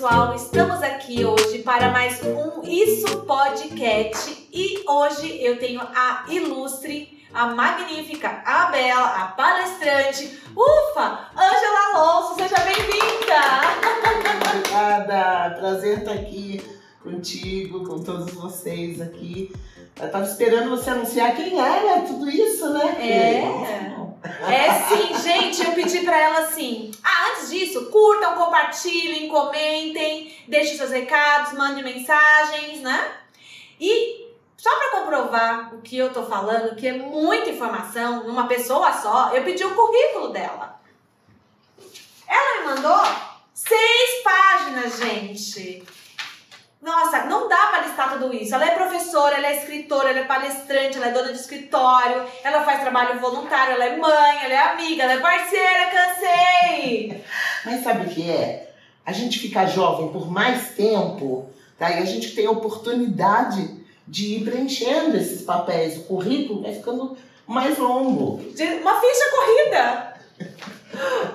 pessoal, estamos aqui hoje para mais um Isso Podcast e hoje eu tenho a ilustre, a magnífica, a bela, a palestrante, ufa, Ângela Alonso, seja bem-vinda! Obrigada, prazer estar aqui contigo, com todos vocês aqui. Eu tava esperando você anunciar quem era tudo isso, né? É. É sim, gente, eu pedi pra ela assim. Ah, antes disso, curtam, compartilhem, comentem, deixem seus recados, mandem mensagens, né? E só pra comprovar o que eu tô falando, que é muita informação numa pessoa só, eu pedi o currículo dela. Ela me mandou seis páginas, gente. Nossa, não dá para listar tudo isso. Ela é professora, ela é escritora, ela é palestrante, ela é dona de escritório, ela faz trabalho voluntário, ela é mãe, ela é amiga, ela é parceira, cansei! Mas sabe o que é? A gente fica jovem por mais tempo, tá? E a gente tem a oportunidade de ir preenchendo esses papéis. O currículo vai ficando mais longo. Uma ficha corrida!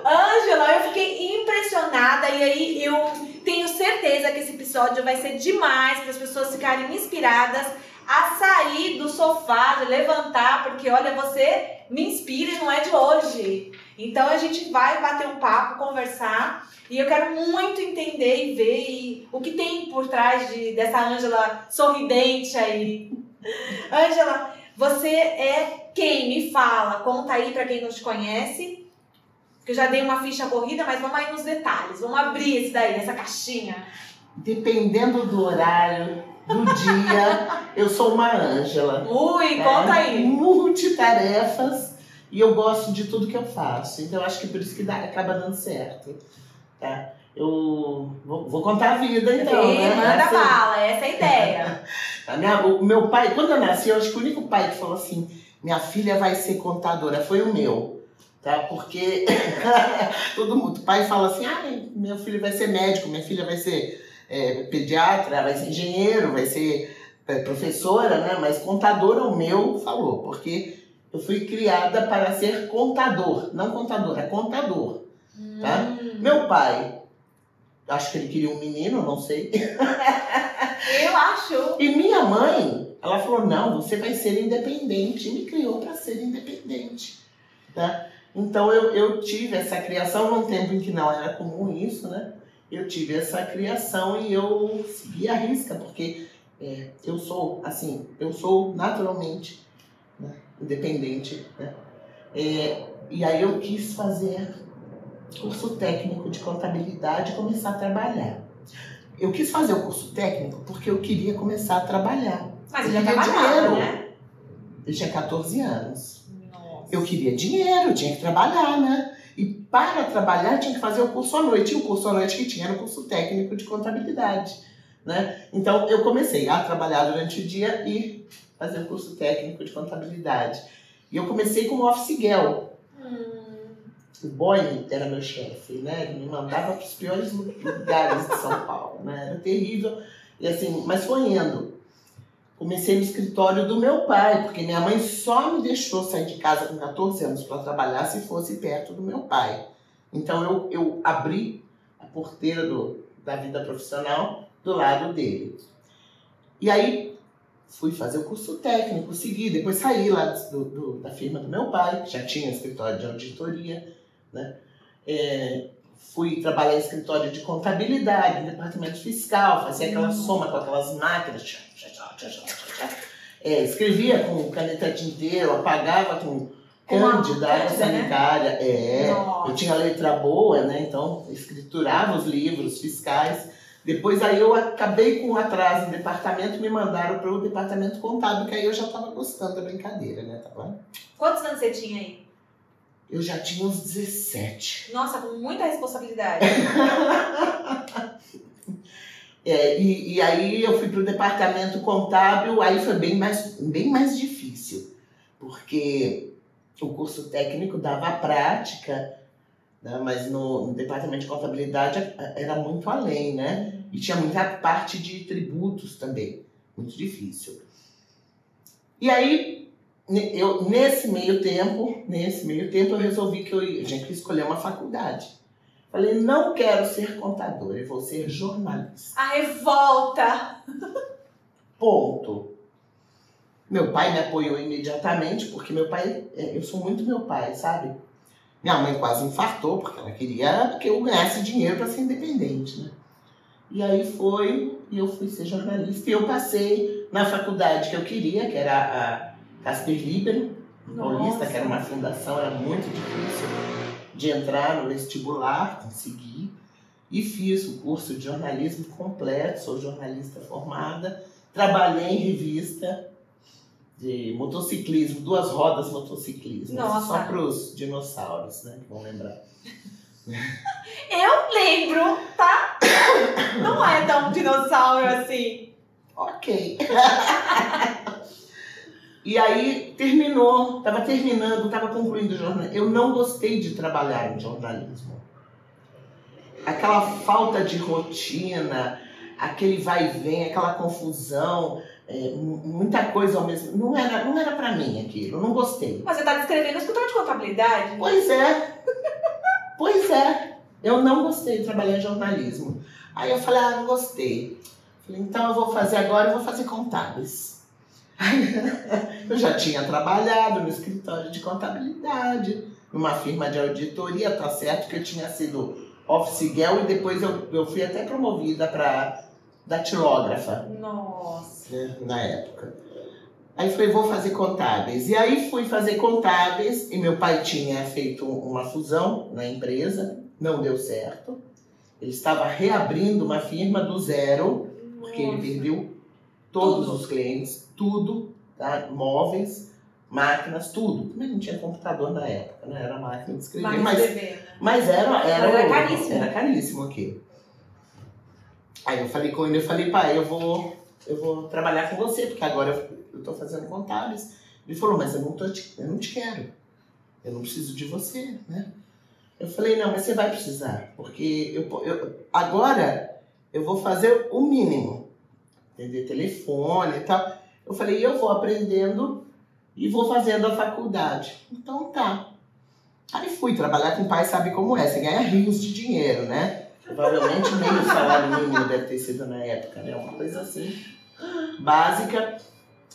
Ângela, eu fiquei impressionada e aí eu tenho certeza que esse episódio vai ser demais para as pessoas ficarem inspiradas a sair do sofá, de levantar, porque olha, você me inspira e não é de hoje. Então a gente vai bater um papo, conversar, e eu quero muito entender e ver e, o que tem por trás de, dessa Ângela sorridente aí. Ângela, você é quem? Me fala, conta aí para quem não te conhece porque eu já dei uma ficha corrida, mas vamos aí nos detalhes. Vamos abrir esse daí, essa caixinha. Dependendo do horário, do dia, eu sou uma Ângela. Ui, conta é, aí. Multitarefas e eu gosto de tudo que eu faço. Então eu acho que por isso que dá, acaba dando certo. Tá? Eu vou, vou contar a vida então. Sim, né? Manda essa... bala, essa é a ideia. a minha, o meu pai, quando eu nasci, eu acho que o único pai que falou assim: minha filha vai ser contadora foi o meu tá? Porque todo mundo, o pai fala assim, ah, meu filho vai ser médico, minha filha vai ser é, pediatra, vai ser engenheiro, vai ser é, professora, né? Mas contadora o meu falou, porque eu fui criada para ser contador, não contadora, é contador, tá? Hum. Meu pai, acho que ele queria um menino, não sei. Eu acho. E minha mãe, ela falou, não, você vai ser independente, e me criou para ser independente, tá? Então eu, eu tive essa criação num tempo em que não era comum isso, né? Eu tive essa criação e eu segui a risca, porque é, eu sou, assim, eu sou naturalmente né, independente, né? É, e aí eu quis fazer curso técnico de contabilidade e começar a trabalhar. Eu quis fazer o curso técnico porque eu queria começar a trabalhar. Mas ele já trabalhava, né? Eu tinha 14 anos eu queria dinheiro, eu tinha que trabalhar, né? E para trabalhar tinha que fazer o curso à noite. E o curso à noite que tinha era o curso técnico de contabilidade. Né? Então eu comecei a trabalhar durante o dia e fazer o curso técnico de contabilidade. E eu comecei como office girl. Hum. O boy era meu chefe, né? Ele me mandava para os piores lugares de São Paulo, né? Era terrível. E assim, mas foi indo comecei no escritório do meu pai, porque minha mãe só me deixou sair de casa com 14 anos para trabalhar se fosse perto do meu pai. Então eu, eu abri a porteira do, da vida profissional do lado dele. E aí fui fazer o curso técnico, segui, depois saí lá do, do, da firma do meu pai, que já tinha escritório de auditoria, né? É, fui trabalhar em escritório de contabilidade, departamento fiscal, fazia aquela soma com aquelas máquinas é, escrevia com caneta tinteiro, apagava com cândida, água né? sanitária. Né? É, Nossa. eu tinha letra boa, né? Então, escriturava os livros fiscais. Depois aí eu acabei com um atraso em departamento, me mandaram para o departamento contábil, que aí eu já estava gostando da brincadeira, né? Tá? Quantos anos você tinha aí? Eu já tinha uns 17. Nossa, com muita responsabilidade. É, e, e, aí eu fui para o departamento contábil, aí foi bem mais, bem mais difícil, porque o curso técnico dava a prática, né, mas no, no, departamento de contabilidade era muito além, né? E tinha muita parte de tributos também, muito difícil. E aí, eu, nesse meio tempo, nesse meio tempo, eu resolvi que eu, eu tinha que escolher uma faculdade. Falei, não quero ser contador, eu vou ser jornalista. A revolta! Ponto. Meu pai me apoiou imediatamente, porque meu pai, é, eu sou muito meu pai, sabe? Minha mãe quase infartou, porque ela queria que eu ganhasse dinheiro para ser independente, né? E aí foi, e eu fui ser jornalista. E eu passei na faculdade que eu queria, que era a Casper Libero, Paulista, que era uma fundação, era muito difícil de entrar no vestibular, consegui. E fiz o curso de jornalismo completo, sou jornalista formada. Trabalhei em revista, de motociclismo, duas rodas motociclismo. Nossa. Só para os dinossauros, né? Que vão lembrar. Eu lembro, tá? Não é tão dinossauro assim. Ok. e aí terminou, estava terminando, estava concluindo o jornalismo. Eu não gostei de trabalhar em jornalismo. Aquela falta de rotina, aquele vai e vem, aquela confusão é, muita coisa ao mesmo não era não era para mim aquilo não gostei. Mas você está descrevendo escritório de contabilidade? Pois é. Pois é. Eu não gostei de trabalhar em jornalismo. Aí eu falei ah não gostei. Falei então eu vou fazer agora eu vou fazer contábeis eu já tinha trabalhado no escritório de contabilidade numa firma de auditoria tá certo que eu tinha sido office girl e depois eu, eu fui até promovida para datilógrafa nossa né, na época. Aí falei, vou fazer contábeis. E aí fui fazer contábeis e meu pai tinha feito uma fusão na empresa, não deu certo. Ele estava reabrindo uma firma do zero, porque ele perdeu todos tudo. os clientes, tudo, tá? móveis, máquinas, tudo. Também não tinha computador na época, né? Era máquina de escrever, mas, né? mas era, era, era caríssimo. Era caríssimo aqui. Aí eu falei com ele, eu falei, pai, eu vou eu vou trabalhar com você, porque agora eu estou fazendo contábeis. Ele falou, mas eu não, tô te, eu não te quero. Eu não preciso de você, né? Eu falei, não, mas você vai precisar, porque eu, eu, agora eu vou fazer o mínimo. Entender telefone e tal. Eu falei, eu vou aprendendo e vou fazendo a faculdade. Então tá. Aí fui trabalhar com pai, sabe como é, você ganha rios de dinheiro, né? Provavelmente nem o salário mínimo deve ter sido na época, né? Uma coisa assim básica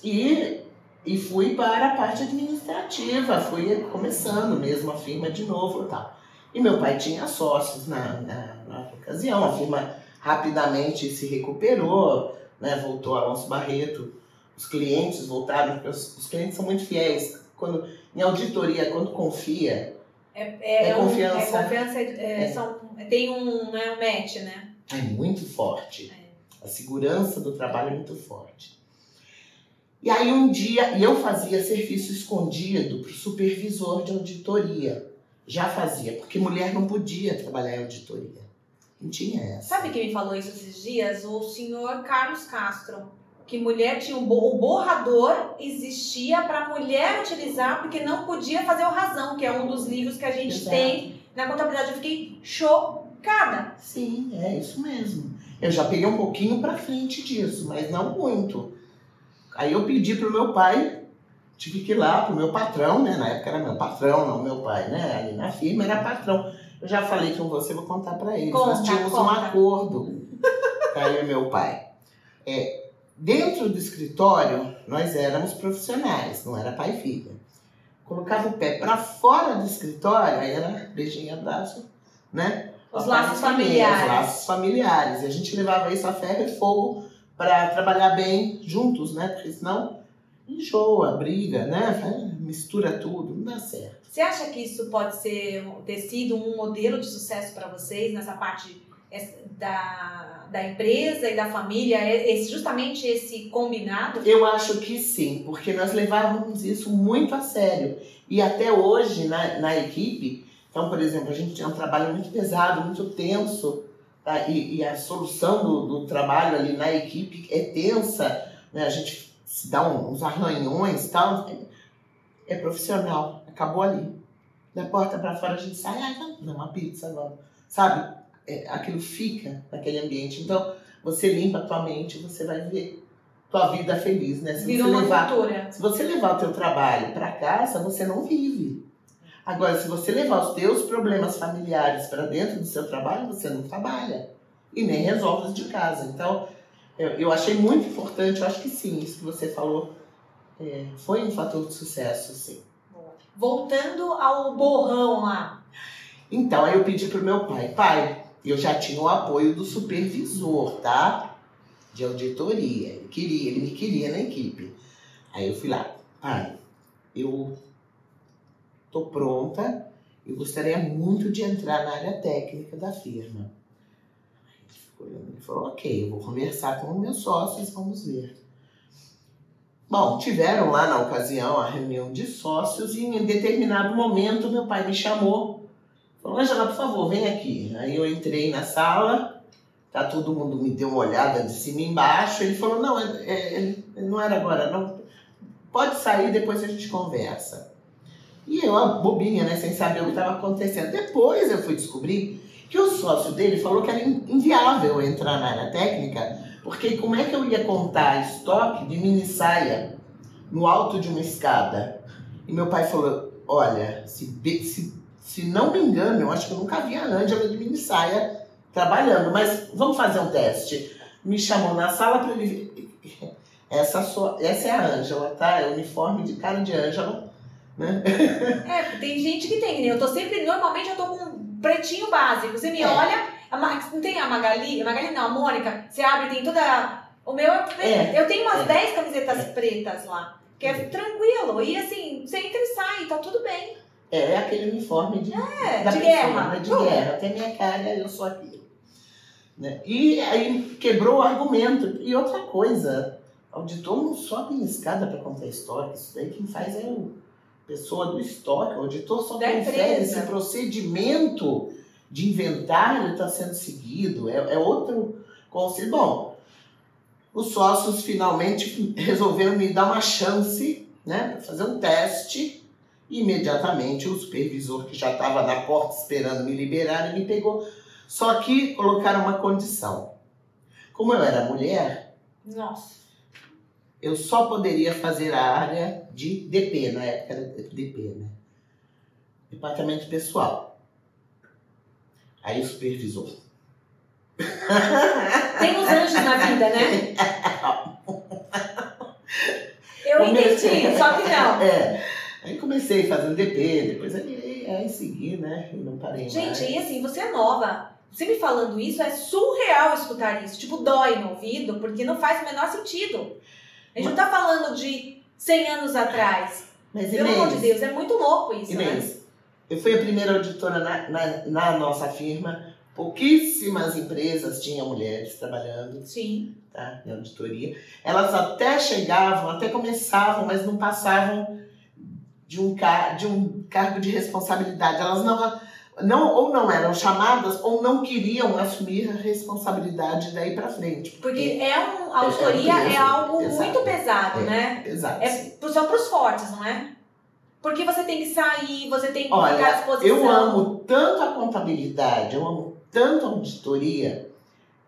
e, e fui para a parte administrativa, fui começando mesmo a firma de novo e tal. E meu pai tinha sócios na, na, na ocasião, a firma rapidamente se recuperou, né, voltou Alonso Barreto, os clientes voltaram, porque os, os clientes são muito fiéis. Quando, em auditoria, quando confia, é, é, é confiança. É, confiança é, é. São, tem um, né, um match, né? É muito forte. A segurança do trabalho é muito forte. E aí um dia, e eu fazia serviço escondido para o supervisor de auditoria. Já fazia, porque mulher não podia trabalhar em auditoria. Não tinha essa. Sabe quem me falou isso esses dias? O senhor Carlos Castro. Que mulher tinha um o borrador existia para mulher utilizar porque não podia fazer o razão, que é um dos livros que a gente Exato. tem na contabilidade. Eu fiquei chocada. Sim, é isso mesmo. Eu já peguei um pouquinho para frente disso, mas não muito. Aí eu pedi pro meu pai, tive que ir lá pro meu patrão, né? Na época era meu patrão, não meu pai, né? Ali na firma era patrão. Eu já falei com você, vou contar para. Conta, Nós tínhamos conta. um acordo, aí o meu pai. É, dentro do escritório, nós éramos profissionais, não era pai e filha. Colocava o pé para fora do escritório, aí era beijinho, abraço, né? Os laços familiares. Os laços familiares. E a gente levava isso a ferro e fogo para trabalhar bem juntos, né? Porque senão enjoa, briga, né? Mistura tudo, não dá certo. Você acha que isso pode ser ter sido um modelo de sucesso para vocês nessa parte da, da empresa e da família? Esse, justamente esse combinado? Eu acho que sim, porque nós levávamos isso muito a sério. E até hoje, na, na equipe, então, por exemplo, a gente tinha um trabalho muito pesado, muito tenso, tá? e, e, a solução do, do, trabalho ali na equipe é tensa, né? a gente se dá uns arranhões e tal, é, é profissional, acabou ali. Da porta para fora a gente sai, ai, vamos dar uma pizza agora, sabe? É, aquilo fica naquele ambiente. Então, você limpa a tua mente, você vai ver tua vida feliz, né? Se Virou você levar, cultura. Se você levar o teu trabalho para casa, você não vive. Agora, se você levar os teus problemas familiares para dentro do seu trabalho, você não trabalha e nem resolve os de casa. Então, eu, eu achei muito importante, eu acho que sim, isso que você falou é, foi um fator de sucesso, sim. Voltando ao borrão lá. Então, aí eu pedi pro meu pai, pai, eu já tinha o apoio do supervisor, tá? De auditoria. Ele queria, ele me queria na equipe. Aí eu fui lá, pai, eu tô pronta, eu gostaria muito de entrar na área técnica da firma. Ele falou, ok, eu vou conversar com os meus sócios, vamos ver. Bom, tiveram lá na ocasião a reunião de sócios e em determinado momento meu pai me chamou. Falou, Angela, por favor, vem aqui. Aí eu entrei na sala, tá todo mundo me deu uma olhada de cima e embaixo. Ele falou, não, é, é, não era agora, não. Pode sair, depois a gente conversa. E eu, bobinha, né, sem saber o que estava acontecendo. Depois eu fui descobrir que o sócio dele falou que era inviável entrar na área técnica porque como é que eu ia contar estoque de mini saia no alto de uma escada? E meu pai falou: olha, se, se, se não me engano, eu acho que eu nunca vi a Ângela de mini saia trabalhando, mas vamos fazer um teste. Me chamou na sala para ele. Essa, so, essa é a Ângela, tá? É o uniforme de cara de Ângela. Né? É, tem gente que tem, né? Eu tô sempre, normalmente eu tô com um pretinho básico. Você me é. olha, a, não tem a Magali? A Magali não, a Mônica. Você abre, tem toda. O meu é. é. Eu tenho umas é. 10 camisetas é. pretas lá. Que é, tranquilo. E assim, você entra e sai, tá tudo bem. É, aquele uniforme de, é, de guerra. Né? De guerra. Tem minha cara, eu sou aquilo. Né? E aí quebrou o argumento. E outra coisa, o auditor não sobe em escada para contar história. Isso daí quem faz é o pessoa do estoque. O auditor só confere esse procedimento de inventário está sendo seguido, é, é outro conceito. Bom, os sócios finalmente resolveram me dar uma chance né, para fazer um teste. Imediatamente o supervisor, que já estava na porta esperando me liberar, me pegou. Só que colocaram uma condição. Como eu era mulher, Nossa. eu só poderia fazer a área de DP, na época era DP, né? Departamento Pessoal. Aí o supervisor. Tem uns anjos na vida, né? Eu entendi, só que não. É. Aí comecei fazendo DP, depois aí, aí segui, né? E não parei Gente, mais. e assim, você é nova. Você me falando isso, é surreal escutar isso. Tipo, dói no ouvido, porque não faz o menor sentido. A gente não tá falando de 100 anos atrás. Mas, Pelo amor de Deus, é muito louco isso? Inês, né? Eu fui a primeira auditora na, na, na, nossa firma. Pouquíssimas empresas tinham mulheres trabalhando. Sim. Tá, em auditoria. Elas até chegavam, até começavam, mas não passavam de um, car de um cargo de responsabilidade. Elas não, não ou não eram chamadas ou não queriam assumir a responsabilidade daí para frente. Porque, porque é um, a auditoria é, é, é algo exato, muito pesado, é, né? Exato. É só para os fortes, não é? Porque você tem que sair, você tem que Olha, ficar à disposição. Eu amo tanto a contabilidade, eu amo tanto a auditoria.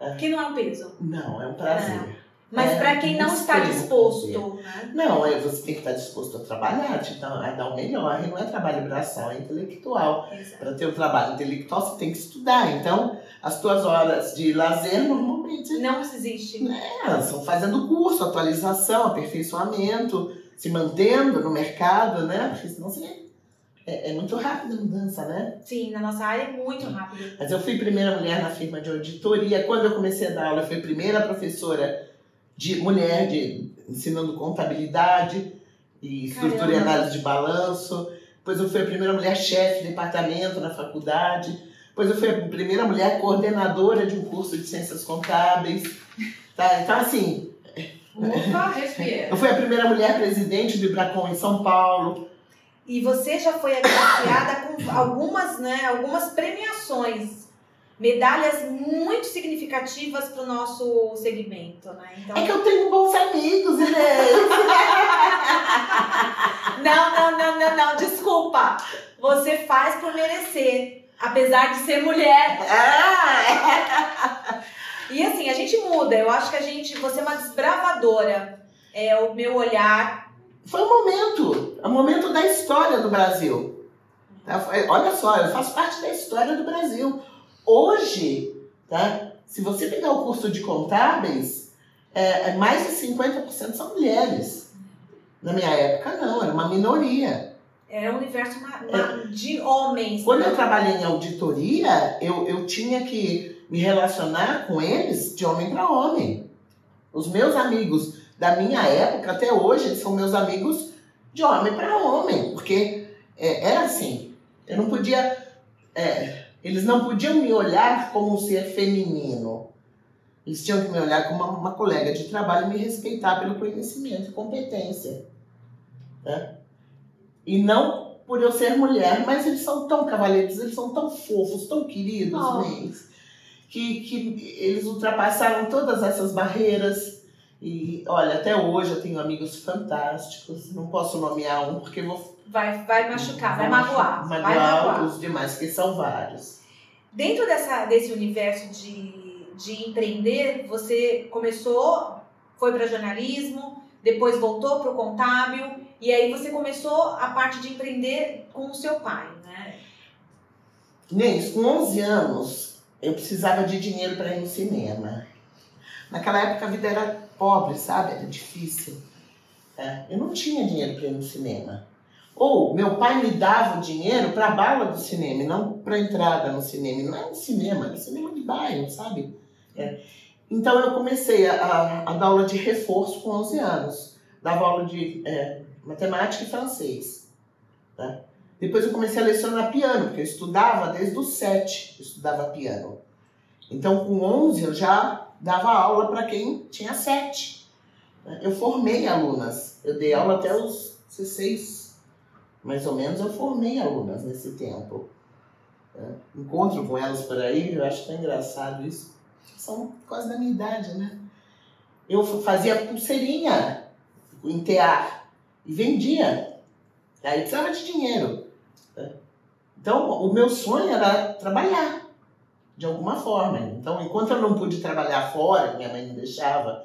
É, que não é um peso. Não, é um prazer. Mas é, para quem não está disposto. Né? Não, é, você tem que estar disposto a trabalhar, te a dar o melhor. E não é trabalho braçal, é intelectual. Para ter o um trabalho intelectual, você tem que estudar. Então, as tuas horas de lazer normalmente. Não existe. É, são fazendo curso, atualização, aperfeiçoamento se mantendo no mercado, né? Porque senão você é, é, muito rápida a mudança, né? Sim, na nossa área é muito rápido. Mas eu fui primeira mulher na firma de auditoria. Quando eu comecei a dar aula, eu fui primeira professora de mulher de ensinando contabilidade e estrutura e análise de balanço. Depois eu fui a primeira mulher chefe de departamento na faculdade. Depois eu fui a primeira mulher coordenadora de um curso de ciências contábeis. Tá? Então, assim, Ufa. Eu fui a primeira mulher presidente do Ibracon em São Paulo. E você já foi agraciada com algumas, né, algumas premiações, medalhas muito significativas para o nosso segmento, né? Então... É que eu tenho bons amigos, Inês. não, não, não, não, não, desculpa. Você faz por merecer, apesar de ser mulher. Ah! E assim, a gente muda. Eu acho que a gente. Você é uma desbravadora. É o meu olhar. Foi um momento. É um momento da história do Brasil. Tá? Olha só, eu faço parte da história do Brasil. Hoje, tá? se você pegar o curso de contábeis, é, é mais de 50% são mulheres. Na minha época, não, era uma minoria. Era um universo é. de homens. Quando eu trabalhei em auditoria, eu, eu tinha que me relacionar com eles de homem para homem. Os meus amigos da minha época, até hoje, eles são meus amigos de homem para homem, porque é, era assim. Eu não podia. É, eles não podiam me olhar como um ser feminino. Eles tinham que me olhar como uma, uma colega de trabalho e me respeitar pelo conhecimento e competência. Né? E não por eu ser mulher, mas eles são tão cavalheiros, eles são tão fofos, tão queridos, oh. que, que eles ultrapassaram todas essas barreiras e olha, até hoje eu tenho amigos fantásticos. Não posso nomear um porque vou. Vai, vai machucar, vai, vai magoar. Magoar, vai magoar os demais, que são vários. Dentro dessa, desse universo de, de empreender, você começou, foi para jornalismo, depois voltou para o contábil, e aí você começou a parte de empreender com o seu pai, né? Inês, com 11 anos, eu precisava de dinheiro para ir no cinema. Naquela época a vida era pobre, sabe? Era difícil. É, eu não tinha dinheiro para ir no cinema. Ou meu pai me dava o dinheiro para a bala do cinema, não para entrada no cinema. não é no cinema, é cinema de bairro, sabe? É. Então eu comecei a, a, a, dar aula de reforço com 11 anos. Dava aula de é, matemática e francês. Tá? Depois eu comecei a lecionar piano, porque eu estudava desde os 7, eu estudava piano. Então com 11 eu já dava aula para quem tinha sete. Eu formei alunas. Eu dei aula até os 16, mais ou menos, eu formei alunas nesse tempo. Encontro com elas por aí, eu acho tão engraçado isso. São quase da minha idade, né? Eu fazia pulseirinha em tear e vendia. Aí precisava de dinheiro. Então, o meu sonho era trabalhar de alguma forma. Então, enquanto eu não pude trabalhar fora, minha mãe não deixava,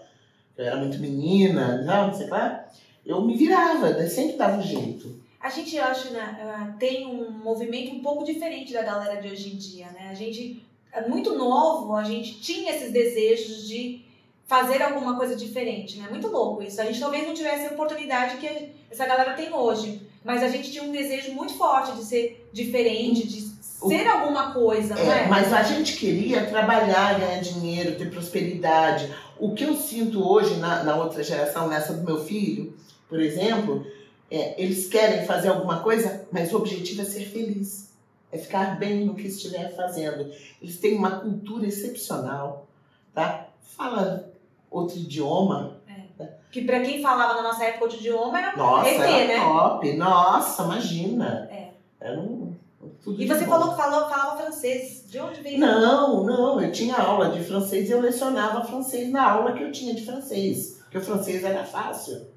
eu era muito menina, não, sei lá, eu me virava, né? sempre dava um jeito. A gente, acha, né, tem um movimento um pouco diferente da galera de hoje em dia, né? A gente, é muito novo, a gente tinha esses desejos de fazer alguma coisa diferente, né? Muito louco isso. A gente talvez não tivesse a oportunidade que essa galera tem hoje, mas a gente tinha um desejo muito forte de ser diferente, de ser alguma coisa, é, não é? Mas a gente queria trabalhar, ganhar dinheiro, ter prosperidade. O que eu sinto hoje na, na outra geração, nessa do meu filho, por exemplo, é, eles querem fazer alguma coisa, mas o objetivo é ser feliz. É ficar bem no que estiver fazendo. Eles têm uma cultura excepcional, tá? Fala outro idioma. É. Que para quem falava na nossa época outro idioma era nossa, ET, era né? top. Nossa, imagina. É. Era um tudo e você falou que falou, falava francês. De onde veio? Não, não. Eu tinha aula de francês e eu lecionava francês na aula que eu tinha de francês. Porque o francês era fácil.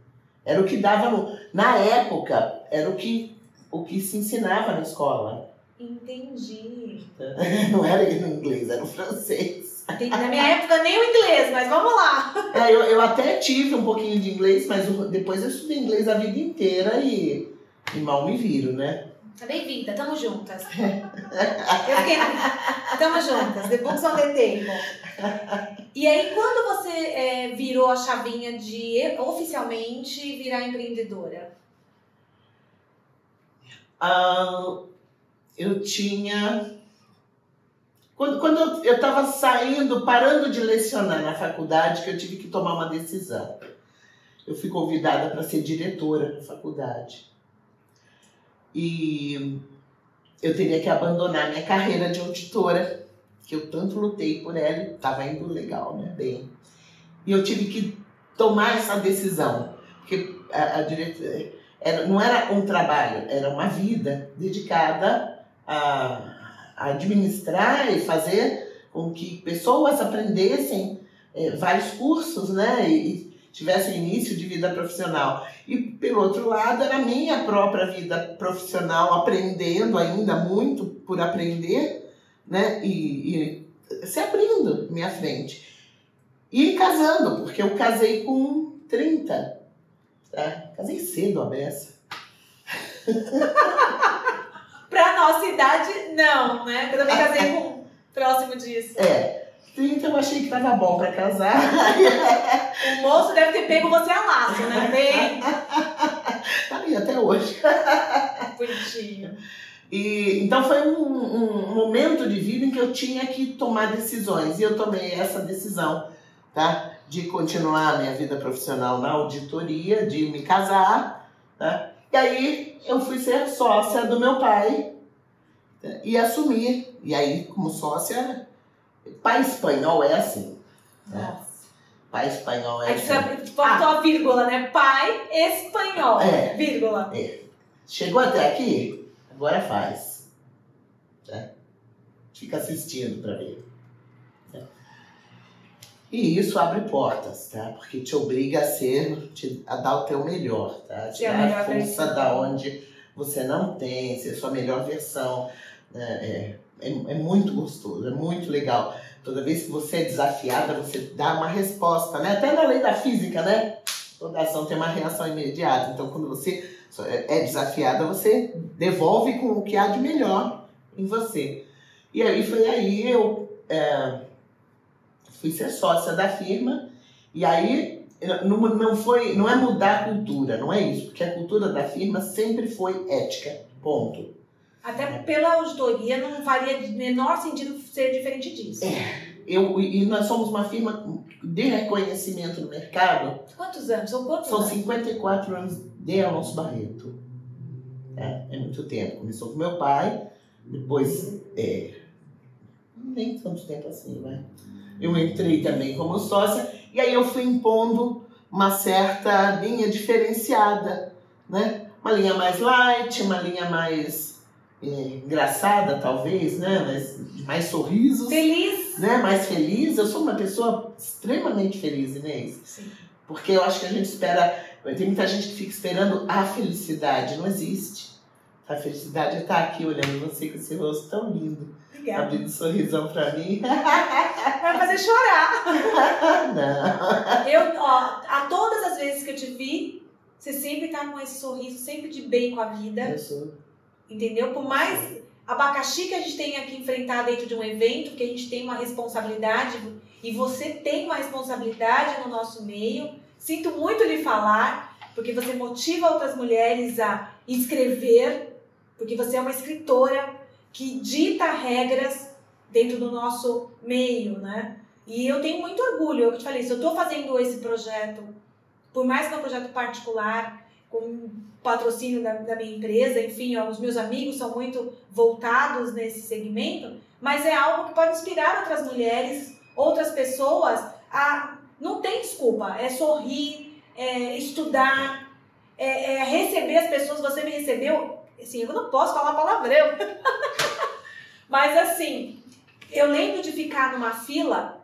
Era o que dava no. Na época, era o que, o que se ensinava na escola. Entendi. Não era inglês, era o francês. Na minha época nem o inglês, mas vamos lá. É, eu, eu até tive um pouquinho de inglês, mas depois eu estudei inglês a vida inteira e, e mal me viro, né? Tá bem-vinda, tamo juntas. Eu fiquei. Tamo juntas, books on the table. E aí, quando você é, virou a chavinha de oficialmente virar empreendedora? Uh, eu tinha. Quando, quando eu estava saindo, parando de lecionar na faculdade, que eu tive que tomar uma decisão. Eu fui convidada para ser diretora na faculdade. E eu teria que abandonar minha carreira de auditora, que eu tanto lutei por ela estava indo legal, né? Bem. E eu tive que tomar essa decisão, porque a, a diretora era, não era um trabalho, era uma vida dedicada a, a administrar e fazer com que pessoas aprendessem é, vários cursos, né? E, tivesse início de vida profissional. E, pelo outro lado, era a minha própria vida profissional, aprendendo ainda muito por aprender, né? E, e se abrindo minha frente. E casando, porque eu casei com 30. Tá? Casei cedo, a beça. Pra nossa idade, não, né? Eu também casei com próximo disso. É. 30 eu achei que tava bom pra casar. O moço deve ter pego você a laço, né? Bem tá aí até hoje. bonitinho. E, então foi um, um momento de vida em que eu tinha que tomar decisões. E eu tomei essa decisão, tá? De continuar a minha vida profissional na auditoria, de me casar, tá? E aí eu fui ser sócia do meu pai tá? e assumir. E aí, como sócia, pai espanhol é assim. né? Pai espanhol é Aí você assim. faltou a vírgula, né? Pai espanhol. É. Vírgula. Chegou até aqui? Agora faz. Tá? Fica assistindo para ver. tá? E isso abre portas, tá? Porque te obriga a ser, te- a dar o teu melhor, tá? Te dar a força versão. da onde você não tem, ser a sua melhor versão. né? É, é, é muito gostoso, é muito legal. Toda vez que você é desafiada, você dá uma resposta, né? Até na lei da física, né? Toda ação tem uma reação imediata. Então, quando você é desafiada, você devolve com o que há de melhor em você. E aí foi aí eu é, fui ser sócia da firma. E aí não, não foi, não é mudar a cultura, não é isso, porque a cultura da firma sempre foi ética. Ponto. Até pela auditoria não faria menor sentido ser diferente disso. Eu, e nós somos uma firma de reconhecimento no mercado. Quantos anos? São quantos São anos? 54 anos de Alonso Barreto. É, é muito tempo. Começou com meu pai, depois. É, nem tanto tempo assim, vai. Eu entrei também como sócia, e aí eu fui impondo uma certa linha diferenciada, né? Uma linha mais light, uma linha mais é, engraçada, talvez, né? Mais, de mais sorrisos, Feliz? né? Mais feliz. Eu sou uma pessoa extremamente feliz, Inês. Sim. Porque eu acho que a gente espera. Tem muita gente que fica esperando a felicidade. Não existe. A felicidade é estar aqui olhando você com esse rosto tão lindo, Obrigada. abrindo um sorrisão pra mim. Vai fazer chorar. Não. Eu, ó, a todas as vezes que eu te vi, você sempre tá com esse sorriso, sempre de bem com a vida. Eu sou. Entendeu? Por mais abacaxi que a gente tenha que enfrentar dentro de um evento, que a gente tem uma responsabilidade, e você tem uma responsabilidade no nosso meio. Sinto muito lhe falar, porque você motiva outras mulheres a escrever, porque você é uma escritora que dita regras dentro do nosso meio, né? E eu tenho muito orgulho, eu te falei, se eu estou fazendo esse projeto, por mais que é um projeto particular, com patrocínio da, da minha empresa, enfim, ó, os meus amigos são muito voltados nesse segmento, mas é algo que pode inspirar outras mulheres, outras pessoas a. Não tem desculpa, é sorrir, é estudar, é, é receber as pessoas. Você me recebeu, assim, eu não posso falar palavrão, mas assim, eu lembro de ficar numa fila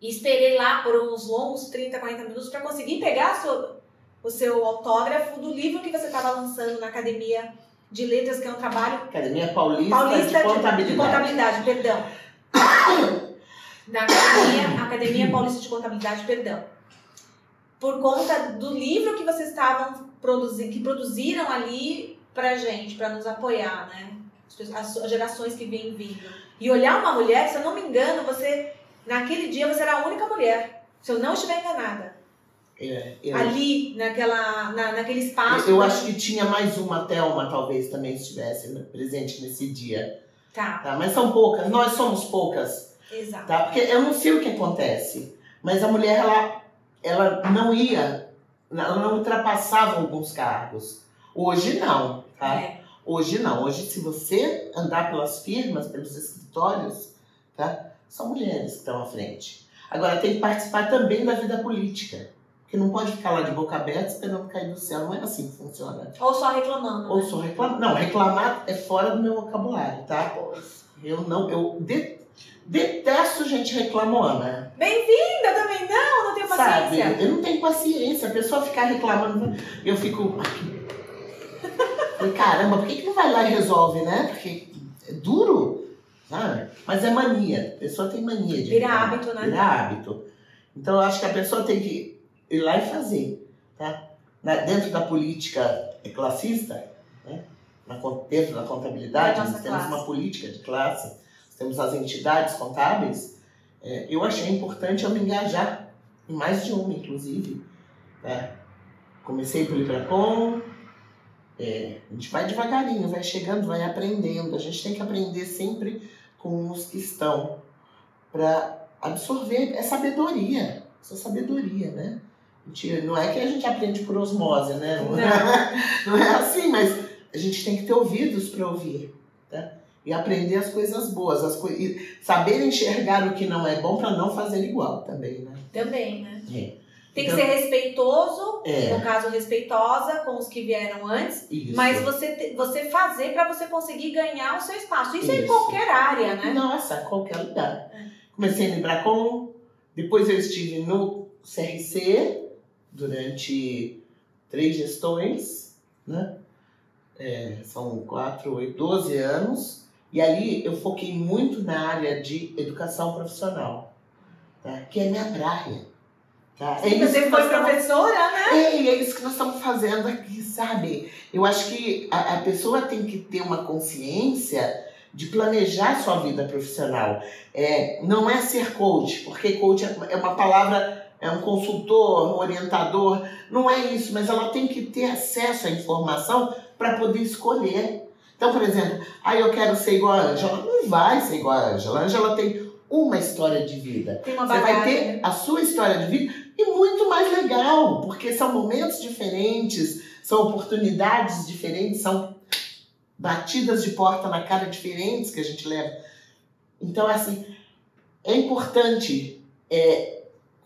e esperei lá por uns longos 30, 40 minutos para conseguir pegar a sua, o seu autógrafo do livro que você estava lançando na Academia de Letras, que é um trabalho Academia Paulista, paulista de Contabilidade. de contabilidade, perdão. Da Academia, Academia Paulista de Contabilidade, perdão. Por conta do livro que vocês estavam produzindo, que produziram ali pra gente, pra nos apoiar, né? As As gerações que vêm vindo. E olhar uma mulher, se eu não me engano, você, naquele dia você era a única mulher. Se eu não estiver enganada. É, eu, Ali, naquela, na, naquele espaço. eu acho que tinha mais uma Thelma, talvez, também estivesse presente nesse dia. Tá, Tá? Mas são poucas, nós somos poucas. exato. Tá? Porque eu não sei o que acontece, mas a mulher, ela, ela não ia, ela não ultrapassava alguns cargos. Hoje não, tá? É. Hoje não. Hoje, se você andar pelas firmas, pelos escritórios, tá? São mulheres que estão à frente. Agora, tem que participar também da vida política. Porque não pode ficar lá de boca aberta esperando cair do céu. Não é assim que funciona. Ou só reclamando. Ou né? só reclamar. Não, reclamar é fora do meu vocabulário, tá? Pois. Eu não, eu de- detesto gente reclamona. Bem-vinda também, não, não tenho Sabe? paciência. Eu não tenho paciência. A pessoa ficar reclamando, eu fico. Falei, caramba, por que, que não vai lá e resolve, né? Porque é duro, sabe? Mas é mania. A pessoa tem mania de. Vira reclamar. hábito, né? Vira hábito. Então eu acho que a pessoa tem que ir lá e fazer, tá? Na- dentro da política classista, né? na, dentro da contabilidade, nós temos classe. uma política de classe, temos as entidades contábeis, é, eu achei importante eu me engajar em mais de uma, inclusive. né? Comecei pelo Ibracom, é, a gente vai devagarinho, vai chegando, vai aprendendo. A gente tem que aprender sempre com os que estão para absorver é sabedoria, isso é sabedoria, né? Não é que a gente aprende por osmose, né? Não, é, não é assim, mas a gente tem que ter ouvidos para ouvir, tá? E aprender as coisas boas, as coi e saber enxergar o que não é bom para não fazer igual também, né? Também, né? É. Tem que Então- ser respeitoso, É, no caso, respeitosa com os que vieram antes, isso. mas você, te- você fazer para você conseguir ganhar o seu espaço. Isso, é em Isso. qualquer área, né? Nossa, qualquer lugar. É. Comecei no Ibracom, depois eu estive no CRC durante três gestões, né? É, são quatro, oito, 12 anos. E ali eu foquei muito na área de educação profissional, tá? que é minha praia. Tá? É Você foi professora, né? é, é isso que nós estamos fazendo aqui, sabe? Eu acho que a, a pessoa tem que ter uma consciência de planejar sua vida profissional. É, não é ser coach, porque coach é é uma palavra, é um consultor, um orientador. Não é isso, mas ela tem que ter acesso à informação para poder escolher. Então, por exemplo, ah, eu quero ser igual a Ângela. Não vai ser igual a Ângela. A Ângela tem uma história de vida. Tem uma Você vai ter a sua história de vida e muito mais legal, porque são momentos diferentes, são oportunidades diferentes, são batidas de porta na cara diferentes que a gente leva. Então, assim, é importante é,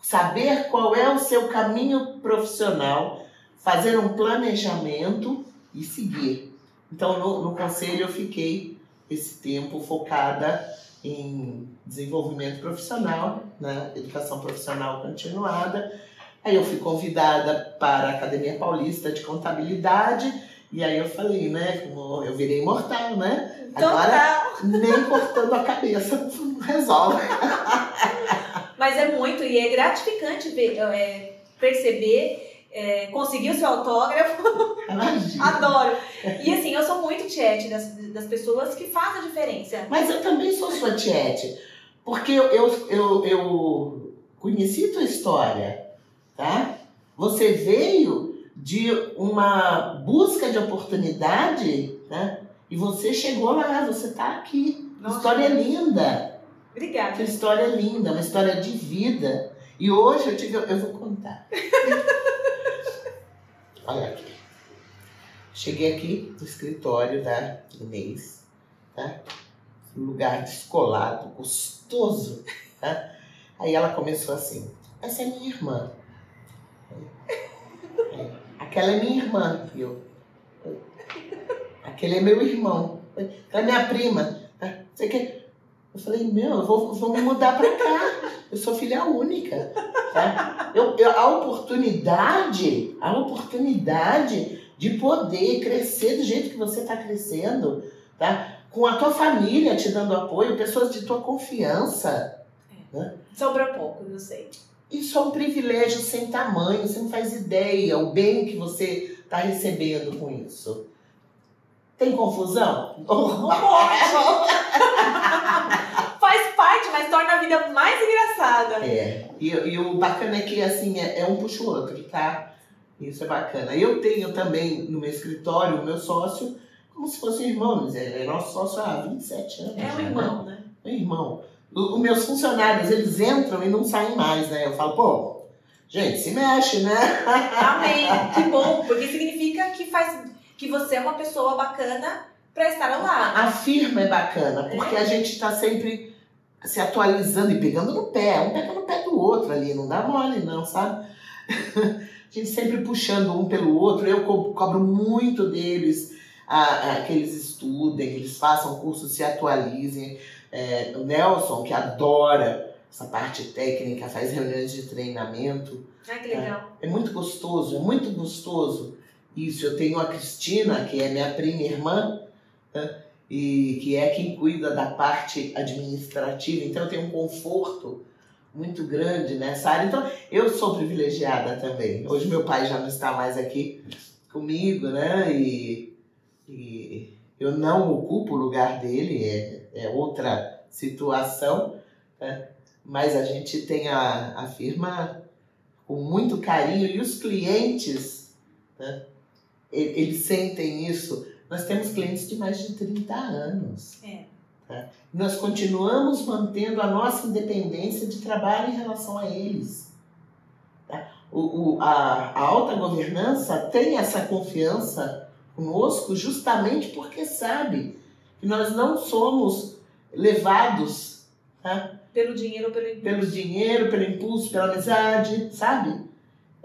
saber qual é o seu caminho profissional, fazer um planejamento e seguir. Então, no, no conselho, eu fiquei esse tempo focada em desenvolvimento profissional, né? educação profissional continuada. Aí eu fui convidada para a Academia Paulista de Contabilidade e aí eu falei, né, como eu virei imortal, né? Então Agora nem cortando a cabeça resolve. Mas é muito, e é gratificante ver, é, perceber, é, conseguir o seu autógrafo. Adoro. E assim, eu sou muito tiete das, das pessoas que fazem a diferença. Mas eu também sou sua tiete, porque eu, eu, eu, eu conheci tua história, tá? Você veio de uma busca de oportunidade, né? E você chegou lá, você tá aqui. Nossa. História linda. Obrigada. Tua história é linda, uma história de vida. E hoje eu tive, eu vou contar. Olha aqui. Cheguei aqui no escritório da Inês, tá? Um lugar descolado, gostoso, tá? Aí ela começou assim, essa é minha irmã. É, Aquela é minha irmã. E eu, aquele é meu irmão. Aquela é minha prima. tá? Você quer? Eu falei, meu, eu vou, vou me mudar pra cá. Eu sou filha única. Tá? Eu, eu- a oportunidade, a oportunidade de poder crescer do jeito que você está crescendo, tá? Com a tua família te dando apoio, pessoas de tua confiança. Sobra pouco, eu sei. Isso é um privilégio sem tamanho, você não faz ideia o bem que você está recebendo com isso. Tem confusão? Não pode. Parte, mas torna a vida mais engraçada. É, e, e o bacana é que assim, é, é um puxa o outro, tá? Isso é bacana. Eu tenho também no meu escritório o meu sócio como se fosse um irmão, mas ele é nosso sócio há 27 anos. É um né? irmão, né? Meu irmão. Os meus funcionários, eles entram e não saem mais, né? Eu falo, pô, gente, se mexe, né? Amém. Que bom, porque significa que faz que você é uma pessoa bacana pra estar ao lado. A firma é bacana, porque a gente tá sempre se atualizando e pegando no pé. Um pega no pé do outro ali, não dá mole não, sabe? A gente sempre puxando um pelo outro. Eu co- cobro muito deles a, a, que eles estudem, que eles façam curso, se atualizem. É, o Nelson, que adora essa parte técnica, faz reuniões de treinamento. Ai, que legal. É muito gostoso, é muito gostoso isso. Eu tenho a Cristina, que é minha prima irmã, né? E que é quem cuida da parte administrativa. Então eu tenho um conforto muito grande nessa área. Então eu sou privilegiada também. Hoje meu pai já não está mais aqui comigo, né? E, e Eu não ocupo o lugar dele, é, é outra situação, né? mas a gente tem a, a firma com muito carinho e os clientes, né? eles sentem isso. Nós temos clientes de mais de 30 anos. É. Tá? Nós continuamos mantendo a nossa independência de trabalho em relação a eles. Tá? O, o, a, a alta governança tem essa confiança conosco justamente porque sabe que nós não somos levados tá? Pelo dinheiro pelo impulso. pelo dinheiro, pelo impulso, pela amizade, sabe?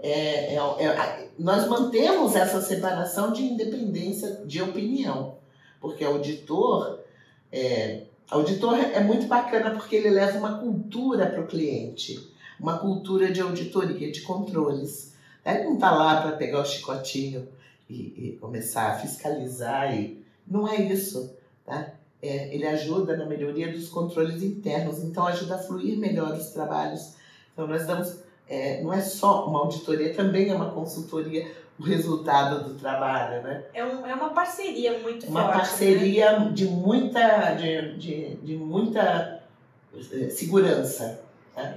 É, é, é, nós mantemos essa separação de independência de opinião, porque auditor é, auditor é muito bacana porque ele leva uma cultura para o cliente, uma cultura de auditoria, de controles. Ele não está lá para pegar o chicotinho e, e, começar a fiscalizar, e não é isso. Tá? É, ele ajuda na melhoria dos controles internos, então ajuda a fluir melhor os trabalhos. Então nós damos, é, não é só uma auditoria, também é uma consultoria o resultado do trabalho, né? É, um, é uma parceria muito uma forte. Uma parceria né? de muita, de, de, de muita eh, segurança. Tá?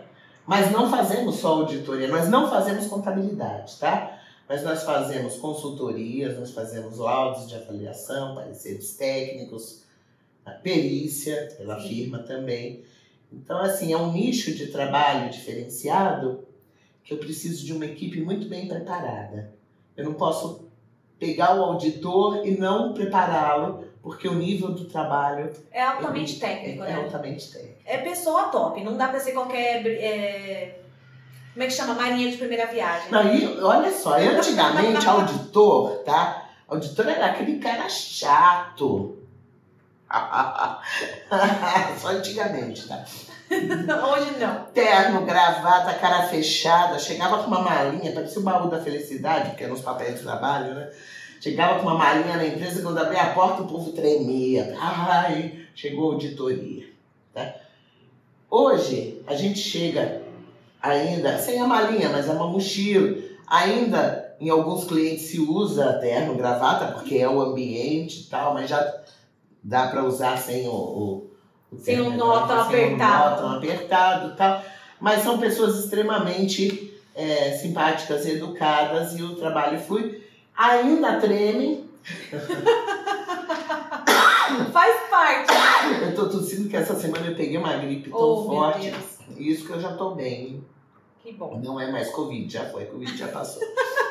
Mas não fazemos só auditoria, nós não fazemos contabilidade, tá? Mas nós fazemos consultorias, nós fazemos laudos de avaliação, pareceres técnicos, a perícia pela Sim. firma também. Então, assim, é um nicho de trabalho diferenciado que eu preciso de uma equipe muito bem preparada. Eu não posso pegar o auditor e não prepará-lo, porque o nível do trabalho é altamente técnico, é, né? É altamente técnico. É pessoa top, não dá para ser qualquer. É... Como é que chama? Marinha de primeira viagem. Não, e olha só, antigamente auditor, tá? Auditor era aquele cara chato. Só antigamente, tá? Hoje não. Terno, gravata, cara fechada, chegava com uma malinha, parecia o baú da felicidade, que eram os papéis de trabalho, né? Chegava com uma malinha na empresa, quando abria a porta o povo tremia. Ai, chegou a auditoria. Tá? Hoje, a gente chega ainda, sem a malinha, mas é uma mochila. Ainda, em alguns clientes se usa terno, gravata, porque é o ambiente e tal, mas já dá para usar sem o, o sem um nó tão apertado. Um nó apertado tal. Mas são pessoas extremamente é, simpáticas, educadas e o trabalho flui. Ainda tremem. Faz parte. Eu tô tossindo que essa semana eu peguei uma gripe tão oh, forte. Isso que eu já tô bem. Que bom. Não é mais Covid, já foi. Covid já passou.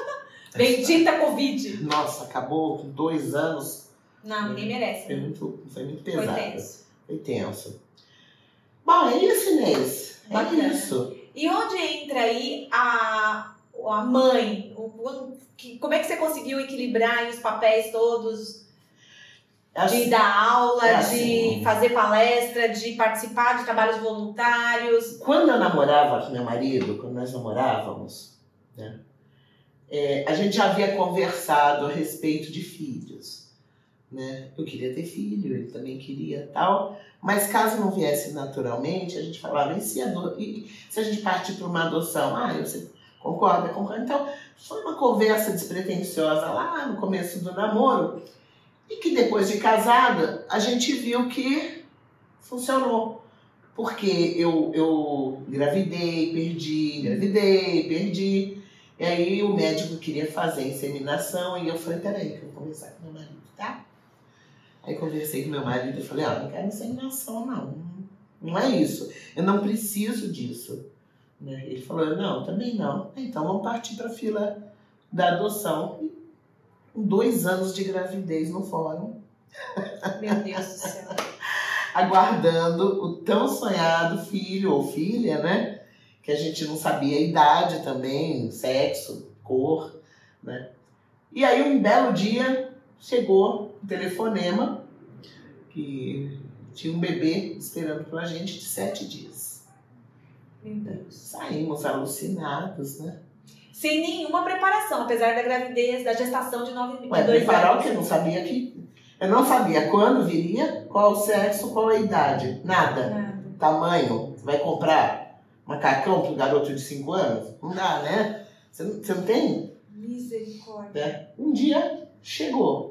Bendita Covid. Nossa, acabou com dois anos. Não, ninguém merece. Foi, né? muito, foi muito pesado. Foi tenso. Foi tenso. Bom, é isso, Inês. É Bacana. isso. E onde entra aí a, a mãe? O, como é que você conseguiu equilibrar os papéis todos? É assim, de dar aula, é assim, de fazer palestra, de participar de trabalhos voluntários. Quando eu namorava com meu marido, quando nós namorávamos, né, é, a gente já havia conversado a respeito de filhos né? Eu queria ter filho, ele também queria tal. Mas caso não viesse naturalmente, a gente falava, e se, ado e se a gente partir para uma adoção? Ah, você concorda, concorda. Então, foi uma conversa despretensiosa lá no começo do namoro. E que depois de casada, a gente viu que funcionou. Porque eu, eu engravidei, perdi, engravidei, perdi. E aí o médico queria fazer inseminação e eu falei, peraí, que eu vou conversar com meu marido, tá? Aí conversei com meu marido e falei, ó, não quero inseminação, não. Não é isso. Eu não preciso disso. Né? Ele falou, não, também não. Então vamos partir para a fila da adoção. E dois anos de gravidez no fórum. Meu Deus do céu. Aguardando o tão sonhado filho ou filha, né? Que a gente não sabia a idade também, sexo, cor, né? E aí um belo dia chegou um telefonema que tinha um bebê esperando pela gente de sete dias. Deus. Saímos alucinados, né? Sem nenhuma preparação, apesar da gravidez, da gestação de nove meses. preparar o que? Eu não sabia que. Eu não sabia quando viria, qual o sexo, qual a idade. Nada. Nada. Tamanho. Você vai comprar macacão para um garoto de cinco anos? Não dá, né? Você não, você não tem? Misericórdia. É. Um dia chegou.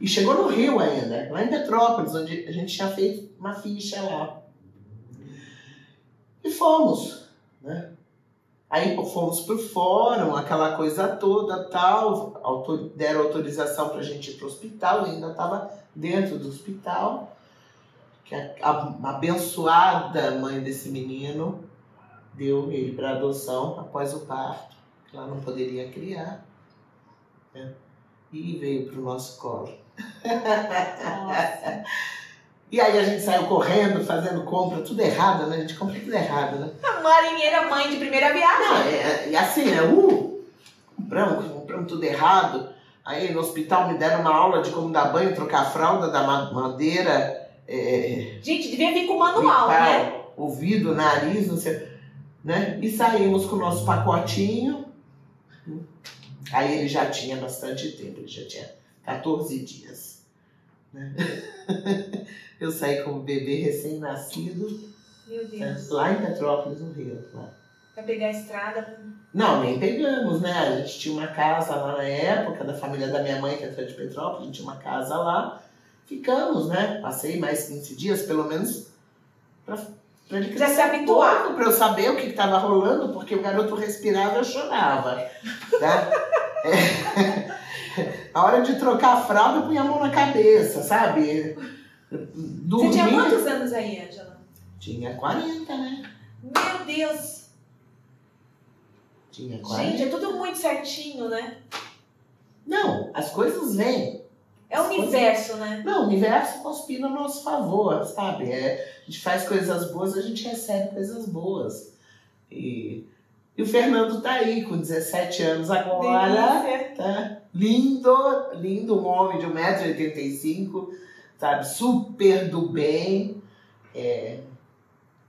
E chegou no Rio ainda, lá em Petrópolis, onde a gente tinha feito uma ficha lá. E fomos, né? Aí fomos pro fórum, aquela coisa toda, tal, autor, deram autorização pra gente ir pro hospital, ainda estava dentro do hospital, que a, a, abençoada mãe desse menino deu ele para adoção após o parto, que ela não poderia criar, né? e veio pro nosso colo. Nossa. E aí a gente saiu correndo, fazendo compra, tudo errado, né? A gente compra tudo errado, né? A marinheira mãe de primeira viagem. Não, é, e assim, é, uh, compramos, compramos tudo errado. Aí no hospital me deram uma aula de como dar banho, trocar a fralda da ma- madeira, é, Gente, devia vir com manual, limpar né? ouvido, nariz, não sei, né? E saímos com o nosso pacotinho. Aí ele já tinha bastante tempo, ele já tinha 14 dias. né? Eu saí com o bebê recém-nascido Meu né? Deus. lá em Petrópolis, no Rio. Lá. Vai pegar a estrada. Não, nem pegamos, né? A gente tinha uma casa lá na época, da família da minha mãe, que era de Petrópolis, a gente tinha uma casa lá. Ficamos, né? Passei mais 15 dias, pelo menos, pra, pra ele Já se habituar. pra eu saber o que estava rolando, porque o garoto respirava e eu chorava. Tá? É. A hora de trocar a fralda, eu punha a mão na cabeça, sabe? Você tinha Dormia- quantos anos aí, Angela? Tinha 40, né? Meu Deus. Tinha 40. Gente, é tudo muito certinho, né? Não, as coisas vêm. É o universo, né? Não, o universo conspira a nosso favor, sabe? É, a gente faz coisas boas, a gente recebe coisas boas. E, e o Fernando tá aí, com 17 anos agora. Delícia. Tá? Lindo, lindo, um homem de 1,85m, sabe? Super do bem. É,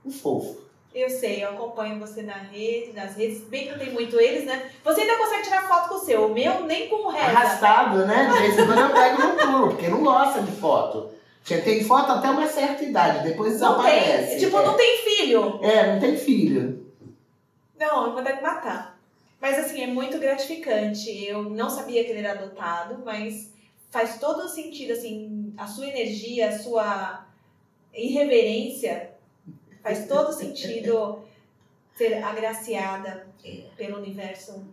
um fofo. Eu sei, eu acompanho você na rede, nas redes, bem que não tem muito eles, né? Você ainda consegue tirar foto com o seu, o meu nem com o resto. Arrastado, né? De vez em quando eu pego no pulo, porque não gosta de foto. Já tem foto até uma certa idade, depois Não desaparece. tem, tipo, é. não tem filho. É, não tem filho. Não, eu vou ter que matar. Mas assim, é muito gratificante. Eu não sabia que ele era adotado, mas faz todo sentido, assim, a sua energia, a sua irreverência, faz todo sentido ser agraciada É. pelo universo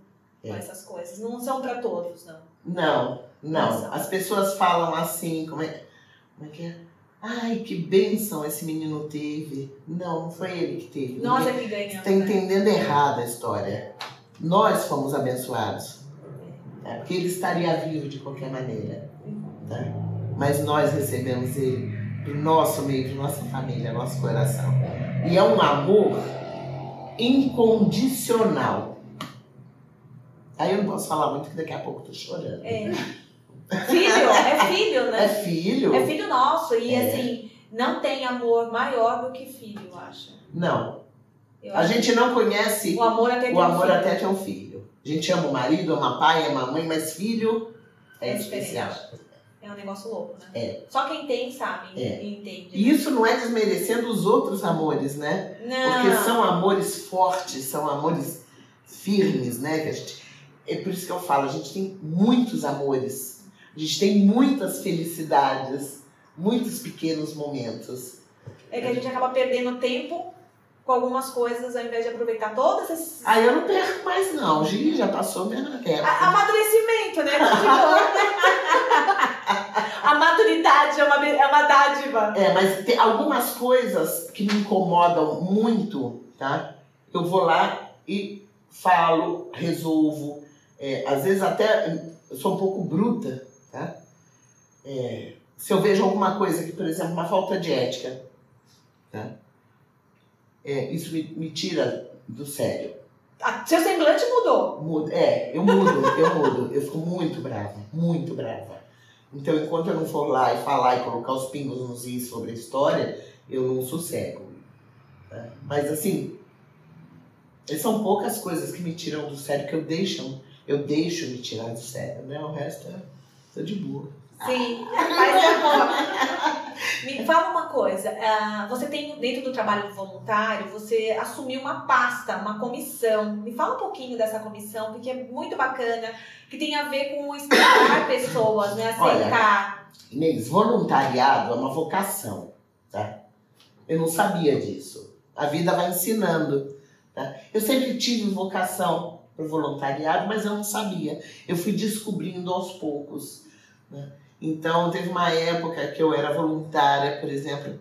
com É. essas coisas. Não são pra todos, não. Não, não. Nossa. As pessoas falam assim, como é, como é que é? Ai, que bênção esse menino teve. Não, não foi ele que teve. Nós Ninguém- é que ganhamos. Está né? entendendo errado a história. Nós fomos abençoados. né? Porque ele estaria vivo de qualquer maneira. né? Mas nós recebemos ele do nosso meio, de nossa família, nosso coração. E é um amor incondicional. Aí eu não posso falar muito, que daqui a pouco eu tô chorando. É. Filho, é filho, É né? filho? É filho nosso. E É. assim, não tem amor maior do que filho, eu acho. Não. Eu A gente não conhece O amor até tem o amor filho. até ter um filho. A gente ama o marido, ama pai, ama a mãe, mas filho é, É especial. É um negócio louco, né? É. Só quem tem sabe É. e entende. E isso não é desmerecendo os outros amores, né? Não. Porque são amores fortes, são amores firmes, né? Que a gente, é por isso que eu falo, a gente tem muitos amores. A gente tem muitas felicidades, muitos pequenos momentos. É que a gente acaba perdendo tempo com algumas coisas ao invés de aproveitar todas essas. Aí eu não perco mais, não. Gi já passou mesmo na época. A- Amadurecimento, né? a maturidade é uma, é uma dádiva. É, mas tem algumas coisas que me incomodam muito, tá? Eu vou lá e falo, resolvo. É, às vezes até eu sou um pouco bruta, tá? É, se eu vejo alguma coisa que, por exemplo, uma falta de ética, tá? É, isso me, me tira do sério. Ah, Seu semblante mudou. Mudo. É, eu mudo, eu mudo. Eu fico muito brava, muito brava. Então, enquanto eu não for lá e falar e colocar os pingos nos is sobre a história, eu não sossego. né? Mas, assim, são poucas coisas que me tiram do sério, que eu deixo, eu deixo me tirar do sério, né? O resto é tô de boa. Sim, mas é bom. Me fala uma coisa, uh, você tem dentro do trabalho voluntário, você assumiu uma pasta, uma comissão. Me fala um pouquinho dessa comissão, porque é muito bacana, que tem a ver com inspirar pessoas, né? Aceitar. Olha, Inês, voluntariado é uma vocação, tá? Eu não sabia disso. A vida vai ensinando. Tá? Eu sempre tive vocação para voluntariado, mas eu não sabia. Eu fui descobrindo aos poucos. Né? Então, teve uma época que eu era voluntária, por exemplo,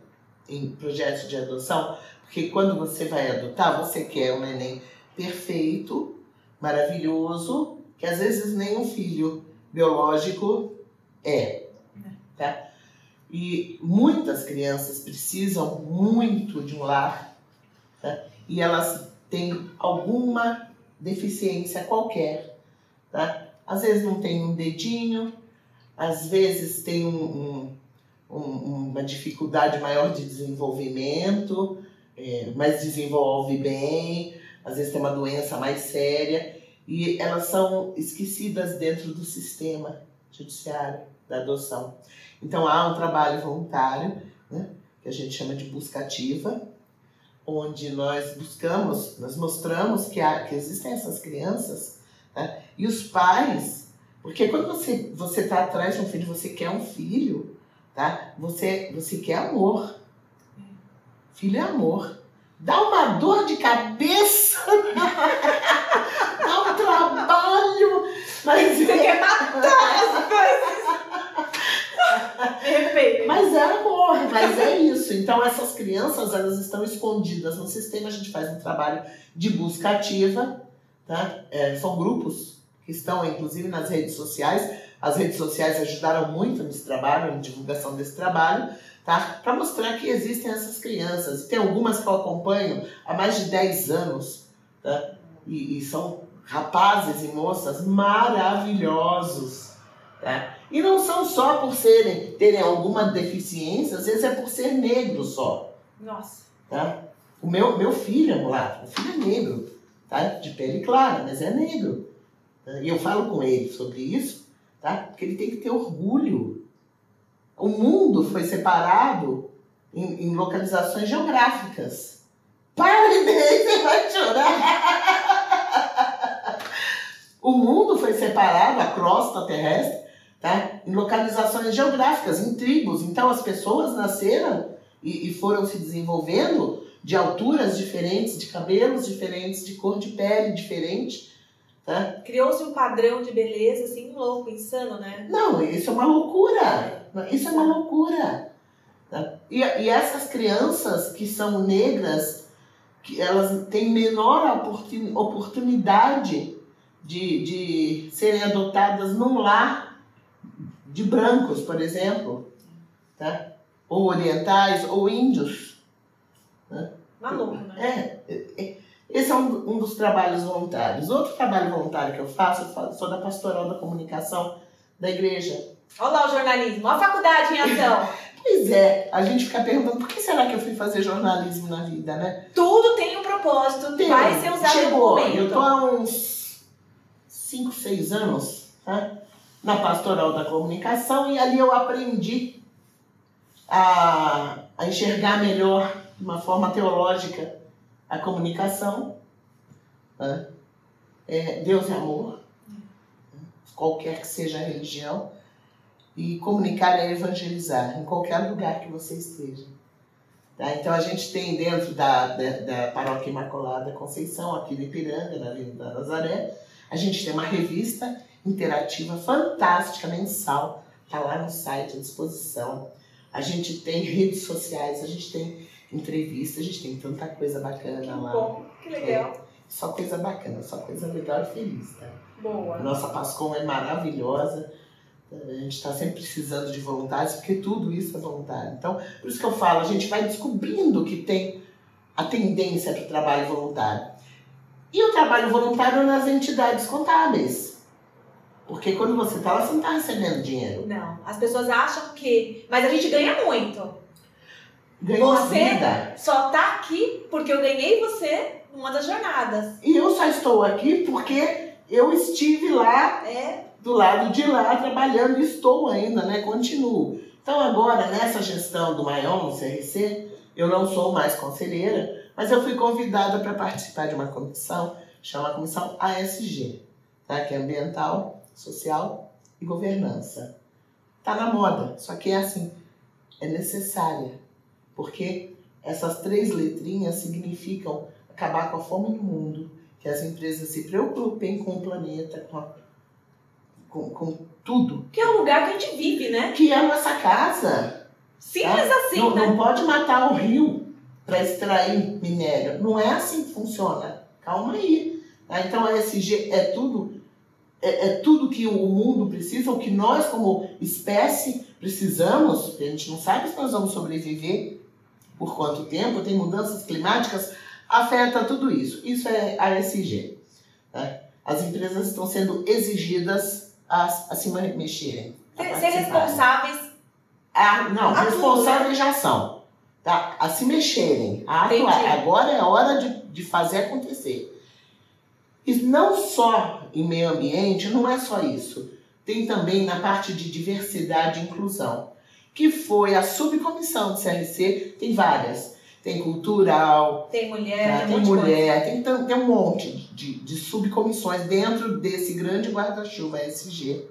em projetos de adoção, porque quando você vai adotar, você quer um neném perfeito, maravilhoso, que às vezes nem um filho biológico é. Tá? E muitas crianças precisam muito de um lar tá? e elas têm alguma deficiência qualquer. Tá? Às vezes não tem um dedinho, às vezes tem um, um, um, uma dificuldade maior de desenvolvimento, é, mas desenvolve bem, às vezes tem uma doença mais séria, e elas são esquecidas dentro do sistema judiciário da adoção. Então há um trabalho voluntário, né, que a gente chama de busca ativa, onde nós buscamos, nós mostramos que, há, que existem essas crianças, né, e os pais porque quando você você está atrás de um filho, você quer um filho, tá? Você você quer amor. Filho é amor. Dá uma dor de cabeça, dá um trabalho, mas você quer matar as coisas. Mas é amor, mas é isso. Então essas crianças elas estão escondidas no sistema. A gente faz um trabalho de busca ativa, tá? É, são grupos que estão inclusive nas redes sociais. As redes sociais ajudaram muito nesse trabalho, na divulgação desse trabalho, tá? Para mostrar que existem essas crianças. Tem algumas que eu acompanho há mais de 10 anos, tá? E, e são rapazes e moças maravilhosos, tá? E não são só por serem, terem alguma deficiência, às vezes é por ser negro só. Nossa. Tá? O meu, meu filho é mulato, o filho é negro, tá? De pele clara, mas é negro. E eu falo com ele sobre isso, tá? Porque ele tem que ter orgulho. O mundo foi separado em, em localizações geográficas. Pare daí, você vai chorar. o mundo foi separado, a crosta terrestre, tá? em localizações geográficas, em tribos. Então as pessoas nasceram e, e foram se desenvolvendo de alturas diferentes, de cabelos diferentes, de cor de pele diferente Tá? Criou-se um padrão de beleza assim louco, insano, né? Não, isso é uma loucura. Isso é uma loucura. Tá? E, e essas crianças que são negras, que elas têm menor oportunidade de, de serem adotadas num lar de brancos, por exemplo, tá? ou orientais, ou índios. Né? Maluco, né? É, é, esse é um, um dos trabalhos voluntários. Outro trabalho voluntário que eu faço, eu sou da pastoral da comunicação da igreja. Olha lá o jornalismo, a faculdade em ação. pois é, a gente fica perguntando por que será que eu fui fazer jornalismo na vida, né? Tudo tem um propósito, tem, vai ser usado chegou, em. Eu tô há uns 5, 6 anos tá? na pastoral da comunicação e ali eu aprendi a, a enxergar melhor de uma forma teológica a comunicação. Né? É, Deus é amor, qualquer que seja a religião. E comunicar é evangelizar, em qualquer lugar que você esteja. Tá? Então a gente tem dentro da, da, da Paróquia Imaculada Conceição, aqui no Ipiranga, na Avenida Nazaré, a gente tem uma revista interativa fantástica, mensal, está lá no site à disposição. A gente tem redes sociais, a gente tem entrevista, a gente tem tanta coisa bacana que lá. Bom, que legal. É, só coisa bacana, só coisa legal e feliz, tá? Boa. Nossa Pascom é maravilhosa. A gente está sempre precisando de voluntários, porque tudo isso é voluntário. Então, por isso que eu falo, a gente vai descobrindo que tem a tendência para o trabalho voluntário. E o trabalho voluntário nas entidades contábeis. Porque quando você está lá, você não está recebendo dinheiro. Não, as pessoas acham que. Mas a gente ganha muito. Ganhou você vida. só tá aqui porque eu ganhei você numa das jornadas. E eu só estou aqui porque eu estive lá, é. do lado de lá, trabalhando e estou ainda, né? Continuo. Então agora, nessa gestão do Maion, no CRC, eu não sou mais conselheira, mas eu fui convidada para participar de uma comissão, chama Comissão ASG, tá? que é Ambiental, Social e Governança. Tá na moda, só que é assim, é necessária, porque essas três letrinhas significam acabar com a fome no mundo, que as empresas se preocupem com o planeta, com, a, com, com tudo. Que é o lugar que a gente vive, né? Que é a nossa casa. Simples tá? assim, não, né? não pode matar o rio para extrair minério. Não é assim que funciona. Calma aí. Tá? Então a ESG é tudo é, é, tudo que o mundo precisa, o que nós como espécie precisamos. A gente não sabe se nós vamos sobreviver por quanto tempo. Tem mudanças climáticas, afeta tudo isso. Isso é a ESG. Tá? As empresas estão sendo exigidas a, a se mexerem. a Ser, responsáveis. Não, A responsáveis já são. Tá? A se mexerem, a atuar. Agora é a hora de, de fazer acontecer. E não só em meio ambiente, não é só isso. Tem também na parte de diversidade e inclusão, que foi a subcomissão do CRC, tem várias. Tem cultural, Tem mulher, tá? tem, um mulher, tem, tem um monte de, de subcomissões dentro desse grande guarda-chuva SG,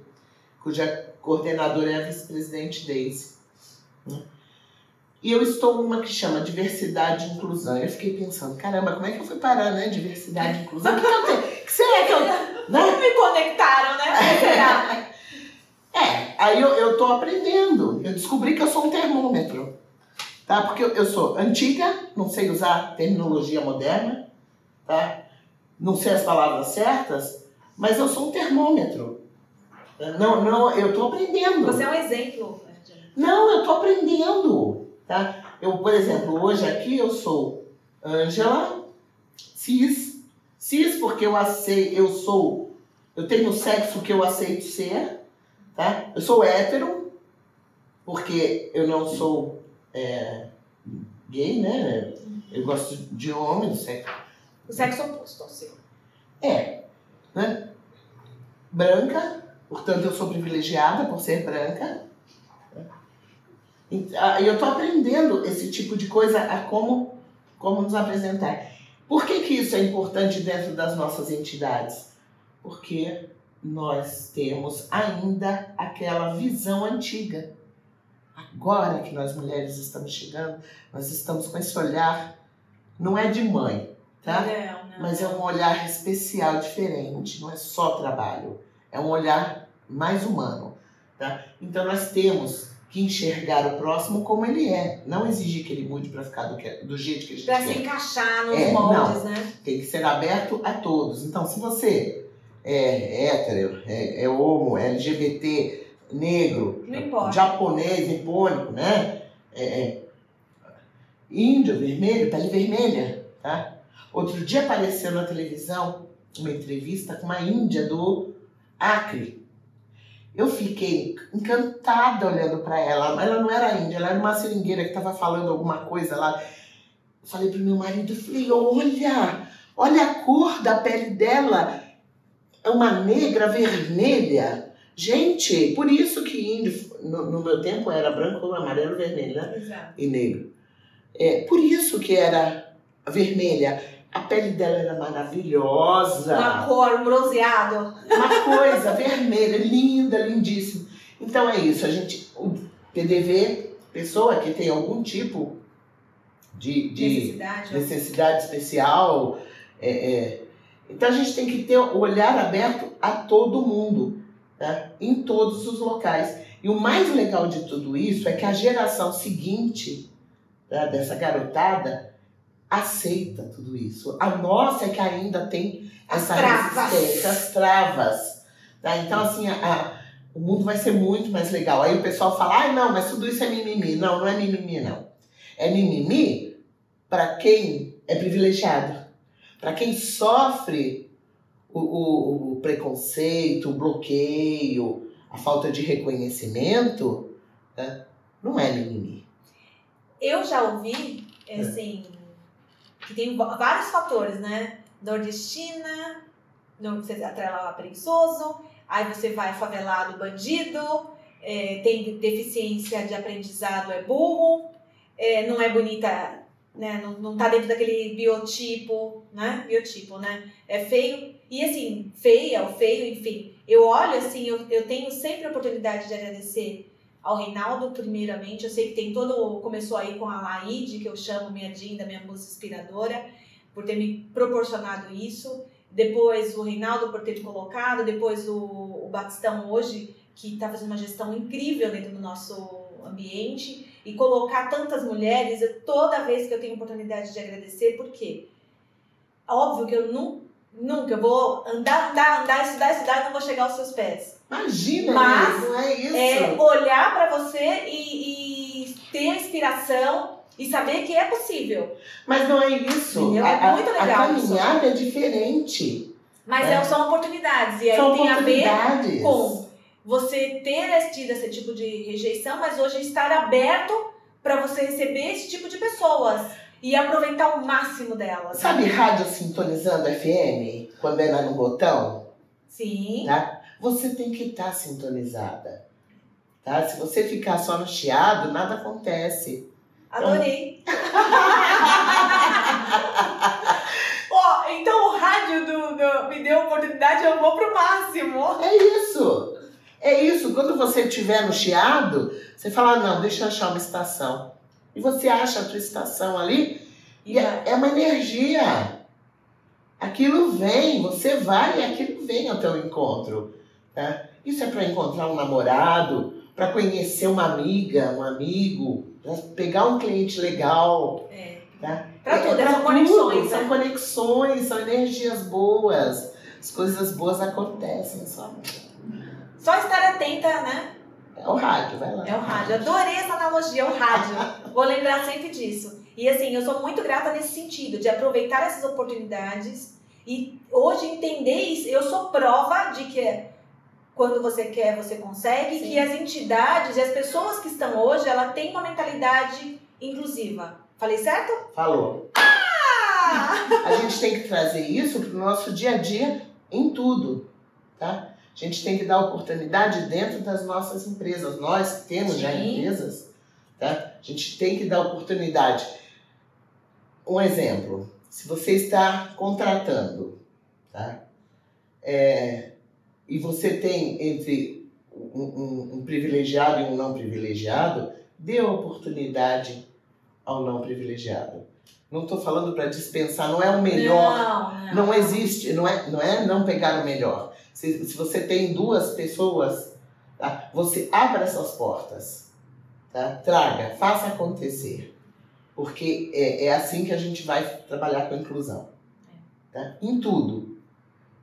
cuja coordenadora é a vice-presidente Daisy. né? E eu estou numa que chama Diversidade e Inclusão. Eu fiquei pensando, caramba, como é que eu fui parar, né? Diversidade e Inclusão. O que, que eu tenho? Que será que eu. Né? Não me conectaram, né? Será? É, aí eu, eu tô aprendendo. Eu descobri que eu sou um termômetro. Tá? Porque eu, eu sou antiga, não sei usar terminologia moderna, tá? Não sei as palavras certas, mas eu sou um termômetro. Não, não, eu tô aprendendo. Você é um exemplo. Não, eu tô aprendendo, tá? Eu, por exemplo, hoje aqui eu sou Ângela, cis, cis porque eu aceito, eu sou, eu tenho o sexo que eu aceito ser, tá? Eu sou hétero, porque eu não sou é, gay, né? Eu gosto de homem, do sexo. O sexo oposto ao seu. É, né? Branca, portanto eu sou privilegiada por ser branca. E ah, eu tô aprendendo esse tipo de coisa a como, como nos apresentar. Por que, que isso é importante dentro das nossas entidades? Porque nós temos ainda aquela visão antiga. Agora que nós mulheres estamos chegando, nós estamos com esse olhar, não é de mãe, tá? Não, não. Mas é um olhar especial, diferente. Não é só trabalho. É um olhar mais humano. Tá? Então nós temos que enxergar o próximo como ele é. Não exigir que ele mude para ficar do, que- do jeito que a gente Pra quer. se encaixar nos É, moldes, né? Tem que ser aberto a todos. Então, se você é hétero, é, é homo, é LGBT, negro, japonês, nipônico, né? É, é, índio, vermelho, pele vermelha, tá? Outro dia apareceu na televisão uma entrevista com uma índia do Acre. Eu fiquei encantada olhando para ela. Ela não era índia, ela era uma seringueira que estava falando alguma coisa lá. Eu falei pro meu marido, falei, olha, olha a cor da pele dela. É uma negra vermelha. Gente, por isso que índio, no, no meu tempo, era branco, amarelo, vermelho, né? Exato. E negro. É, por isso que era vermelha. A pele dela era maravilhosa. Uma cor, um bronzeado. Uma coisa vermelha, linda, lindíssima. Então é isso, a gente, o PDV, pessoa que tem algum tipo de, de Necessidade. necessidade especial, é, é, então a gente tem que ter o olhar aberto a todo mundo, tá? em todos os locais. E o mais legal de tudo isso é que a geração seguinte tá, dessa garotada aceita tudo isso. A nossa é que ainda tem essa As travas. resistência, as travas. Tá? Então, assim, a- o mundo vai ser muito mais legal. Aí o pessoal fala, ah, não, mas tudo isso é mimimi. Não, não é mimimi, não. É mimimi para quem é privilegiado. Para quem sofre o, o- o preconceito, o bloqueio, a falta de reconhecimento, né? não é mimimi. Eu já ouvi, É. assim, que tem vários fatores, né? Nordestina, não você atrela lá preguiçoso, aí você vai favelado bandido, é, tem deficiência de aprendizado é burro, é, não é bonita, né? Não, não tá dentro daquele biotipo, né? Biotipo, né? É feio. E assim, feia ou feio, enfim. Eu olho assim, eu, eu tenho sempre a oportunidade de agradecer ao Reinaldo, primeiramente. Eu sei que tem todo. Começou aí com a Laide, que eu chamo minha Dinda, minha musa inspiradora, por ter me proporcionado isso. Depois o Reinaldo por ter me colocado, depois o, o Batistão hoje, que está fazendo uma gestão incrível dentro do nosso ambiente e colocar tantas mulheres, eu, toda vez que eu tenho oportunidade de agradecer, porque óbvio que eu não, nunca eu vou andar, andar, andar, estudar, estudar e não vou chegar aos seus pés. Imagina, Mas, não é isso. É olhar para você e, e ter a inspiração e saber que é possível. Mas não é isso. A, É muito legal a caminhada é diferente. Mas É. são oportunidades. E aí São tem a ver com você ter tido esse tipo de rejeição, mas hoje estar aberto para você receber esse tipo de pessoas e aproveitar o máximo delas. Sabe rádio sintonizando FM? Quando é lá no botão? Sim. Tá? Você tem que estar sintonizada. Tá? Se você ficar só no chiado, nada acontece. Adorei. Ó, então o rádio do, do- me deu a oportunidade, eu vou pro máximo. É isso. É isso. Quando você estiver no chiado, você fala, "Ah, não, deixa eu achar uma estação. E você acha a tua estação ali e é, é uma energia. Aquilo vem, você vai e aquilo vem ao teu encontro. Tá? Isso é para encontrar um namorado, para conhecer uma amiga, um amigo, para pegar um cliente legal. É. Tá? Pra tudo, pra são conexões, tudo, São né? conexões, são energias boas. As coisas boas acontecem só. Só estar atenta, né? É o rádio, vai lá. É o rádio. Adorei essa analogia, é o rádio. Vou lembrar sempre disso. E assim, eu sou muito grata nesse sentido, de aproveitar essas oportunidades e hoje entender isso. Eu sou prova de que quando você quer, você consegue, Sim. que as entidades e as pessoas que estão hoje, ela tem uma mentalidade inclusiva. Falei certo? Falou. Ah! A gente tem que trazer isso pro nosso dia a dia em tudo, tá? A gente tem que dar oportunidade dentro das nossas empresas. Nós que temos já Sim. empresas, tá? A gente tem que dar oportunidade. Um exemplo, se você está contratando, tá? É, e você tem entre um, um- um privilegiado e um não privilegiado, dê oportunidade ao não privilegiado. Não estou falando para dispensar, não é o melhor. Não, não. Não existe, não é, não é não pegar o melhor. Se, se você tem duas pessoas, tá? você abra essas portas. Tá? Traga, faça acontecer. Porque é, é assim que a gente vai trabalhar com a inclusão. Tá? Em tudo.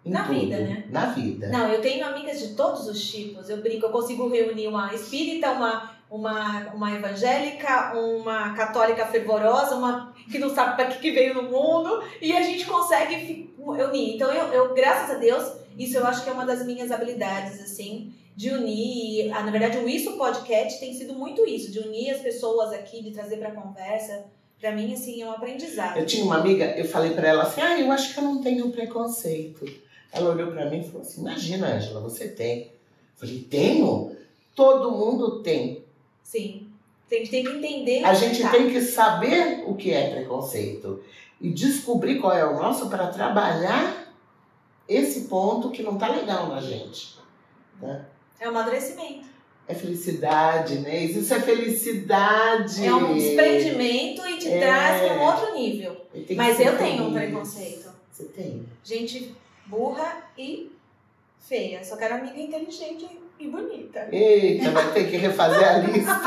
Em Na tudo. vida, né? Na vida. Não, eu tenho amigas de todos os tipos. Eu brinco, eu consigo reunir uma espírita, uma, uma, uma evangélica, uma católica fervorosa, uma que não sabe para que, que veio no mundo, e a gente consegue unir. Então, eu, eu, graças a Deus, isso eu acho que é uma das minhas habilidades, assim, de unir. Ah, na verdade, o Isso Podcast tem sido muito isso, de unir as pessoas aqui, de trazer para conversa. Para mim, assim, é um aprendizado. Eu tinha uma amiga, eu falei pra ela assim: ah, eu acho que eu não tenho preconceito. Ela olhou pra mim e falou assim: imagina, Angela, você tem. Eu falei: tenho? Todo mundo tem. Sim. A gente tem que entender. A gente tá. tem que saber o que é preconceito e descobrir qual é o nosso para trabalhar esse ponto que não tá legal na gente. É um amadurecimento. É felicidade, né? Isso é felicidade. É um desprendimento e te É. traz para um outro nível. Mas eu tenho um preconceito. Você tem. Gente burra e feia. Só quero amiga inteligente e bonita. Eita, vai ter que refazer a lista.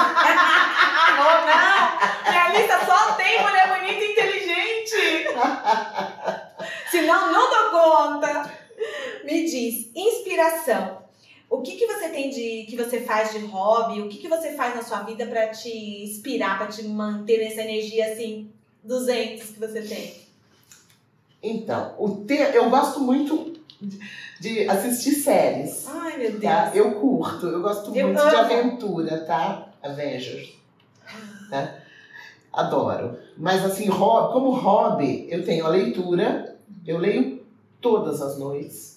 Ah, não! Minha lista só tem mulher bonita e inteligente. Senão, não dou conta. Me diz, inspiração. O que, que você tem de. que você faz de hobby? O que, que você faz na sua vida pra te inspirar, pra te manter nessa energia assim, 200 que você tem? Então, o te... eu gosto muito de- assistir séries. Ai, meu Deus. Tá? Eu curto, eu gosto Eu muito de amo. aventura, tá? Avengers. Tá? Adoro. Mas assim, como hobby, eu tenho a leitura, eu leio todas as noites.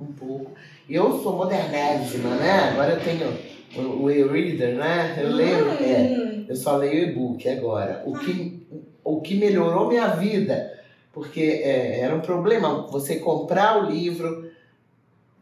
Um pouco. E eu sou modernésima, né? Agora eu tenho o, o e-reader, né? Eu leio, é, eu só leio e-book agora. O que, o que melhorou minha vida, porque é, era um problema você comprar o livro,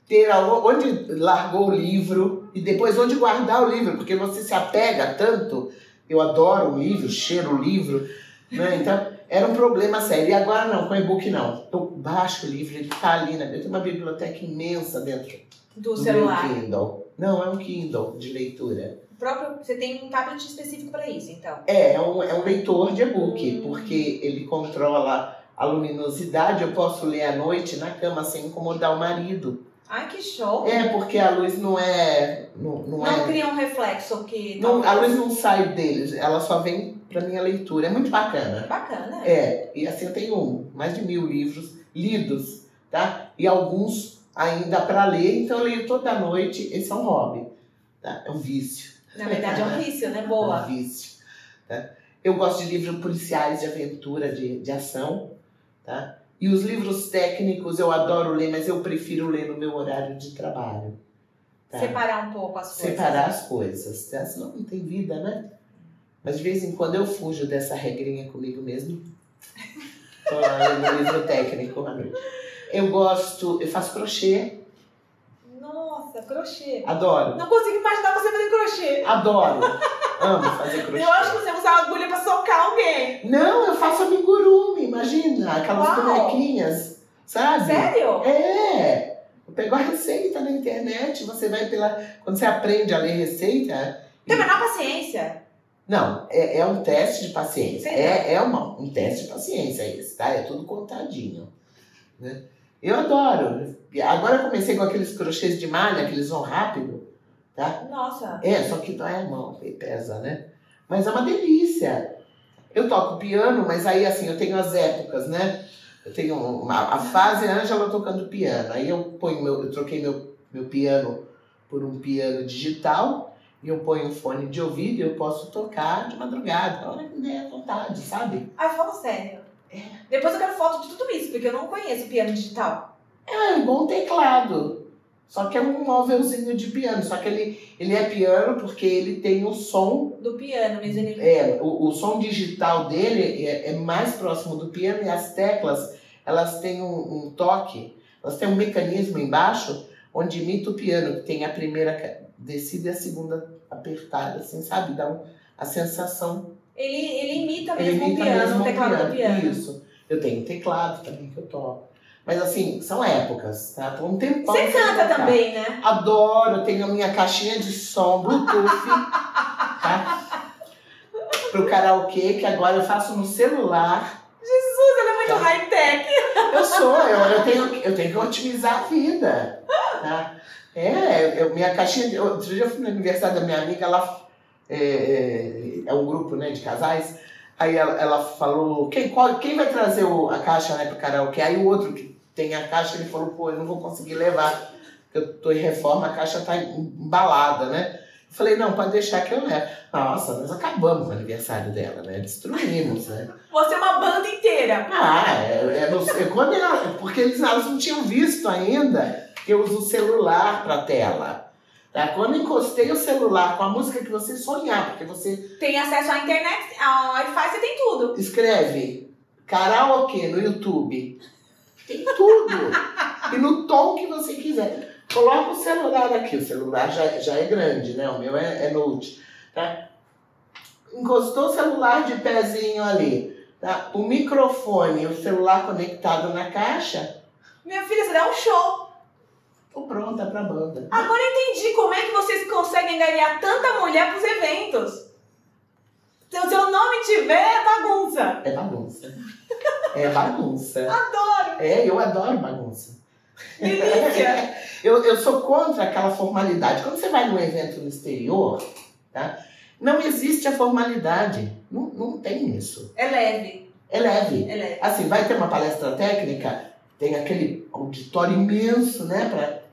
ter onde largou o livro e depois onde guardar o livro, porque você se apega tanto. Eu adoro o livro, cheiro o livro, né? Então era um problema sério. E agora não, com e-book não. Eu baixo o livro, ele tá ali, né? Eu tenho uma biblioteca imensa dentro do, do celular. Meu Kindle. Não, é um Kindle de leitura. O próprio, você tem um tablet específico para isso, então? É, é um, é um leitor de e-book, hum. porque ele controla a luminosidade. Eu posso ler à noite na cama sem incomodar o marido. Ai, que show! É, porque a luz não é. Não, não, não é, cria um reflexo que. Não, a luz não sai deles, ela só vem pra minha leitura. É muito bacana. Bacana. É, e assim eu tenho mais de mil livros lidos, tá? E alguns ainda para ler, então eu leio toda noite. Esse é um hobby, tá? É um vício. Na verdade é um vício, né? Boa. É um vício. Tá? Eu gosto de livros policiais, de aventura, de, de ação, tá? E os livros técnicos eu adoro ler, mas eu prefiro ler no meu horário de trabalho. Tá? Separar um pouco as coisas. Separar as coisas, tá? senão não tem vida, né? Mas de vez em quando eu fujo dessa regrinha comigo mesmo. Tô lá lendo livro técnico. Eu gosto, eu faço crochê. Nossa, crochê. Adoro. Não consigo imaginar você fazendo crochê. Adoro. Amo fazer crochê. Eu acho que você usa agulha pra socar alguém. Não, eu faço amigurumi, imagina. Aquelas Uau. bonequinhas, sabe? Sério? É. Eu pego a receita na internet, você vai pela. Quando você aprende a ler receita. Tem menor paciência. Não, é, é um teste de paciência. É, é uma, um teste de paciência esse, tá? É tudo contadinho. Né? Eu adoro. Agora eu comecei com aqueles crochês de malha, que eles vão rápido. Tá? Nossa. É, só que dói a mão, pesa, né? Mas é uma delícia. Eu toco piano, mas aí assim, eu tenho as épocas, né? Eu tenho uma, a fase Ângela tocando piano. Aí eu ponho meu, eu troquei meu, meu piano por um piano digital e eu ponho um fone de ouvido e eu posso tocar de madrugada, a hora que der vontade, sabe? Ai, fala sério. É. Depois eu quero foto de tudo isso, porque eu não conheço piano digital. É um bom teclado. Só que é um móvelzinho de piano. Só que ele, ele é piano porque ele tem o som. Do piano, mas ele. É, o, o som digital dele é, é mais próximo do piano e as teclas, elas têm um, um toque, elas têm um mecanismo embaixo onde imita o piano, que tem a primeira descida e a segunda apertada, assim, sabe? Dá um, a sensação. Ele, ele imita mesmo ele imita o piano, mesmo o teclado piano. do piano. Isso. Eu tenho teclado também que eu toco. Mas assim, são épocas, tá? Tô um tempão. Você canta também, né? Adoro, tenho a minha caixinha de som, Bluetooth, tá? Pro karaokê, que agora eu faço no celular. Jesus, ela é muito tá? high-tech. Eu sou, eu, eu, tenho, eu tenho que otimizar a vida, tá? É, eu, minha caixinha. Outro dia eu fui no aniversário da minha amiga, ela é, é, é um grupo né, de casais. Aí ela, ela falou, quem, qual, quem vai trazer o, a caixa né, pro karaokê? Aí o outro que tem a caixa, ele falou, pô, eu não vou conseguir levar, porque eu tô em reforma, a caixa tá embalada, né? Eu falei, não, pode deixar que eu levo. Nossa, nós acabamos com o aniversário dela, né? Destruímos, né? Você é uma banda inteira. Ah, é, é, é quando ela, porque eles, elas não tinham visto ainda que eu uso o celular pra tela. Tá? Quando encostei o celular com a música que você sonhar, porque você... Tem acesso à internet, ao Wi-Fi, você tem tudo. Escreve karaokê no YouTube tem tudo. e no tom que você quiser. Coloca o celular aqui. O celular já, já é grande, né? O meu é, é Note. Tá? Encostou o celular de pezinho ali. Tá? O microfone, o celular conectado na caixa. Minha filha, você dá um show. Tô pronta pra banda. Agora entendi como é que vocês conseguem ganhar tanta mulher pros eventos. Se o seu nome tiver, é bagunça. É bagunça. É bagunça. adoro! É, eu adoro bagunça. Delícia! eu, eu sou contra aquela formalidade. Quando você vai num evento no exterior, tá? Não existe a formalidade. Não, não tem isso. É leve. É leve. É leve. Assim, vai ter uma palestra técnica, tem aquele auditório imenso, né? Pra,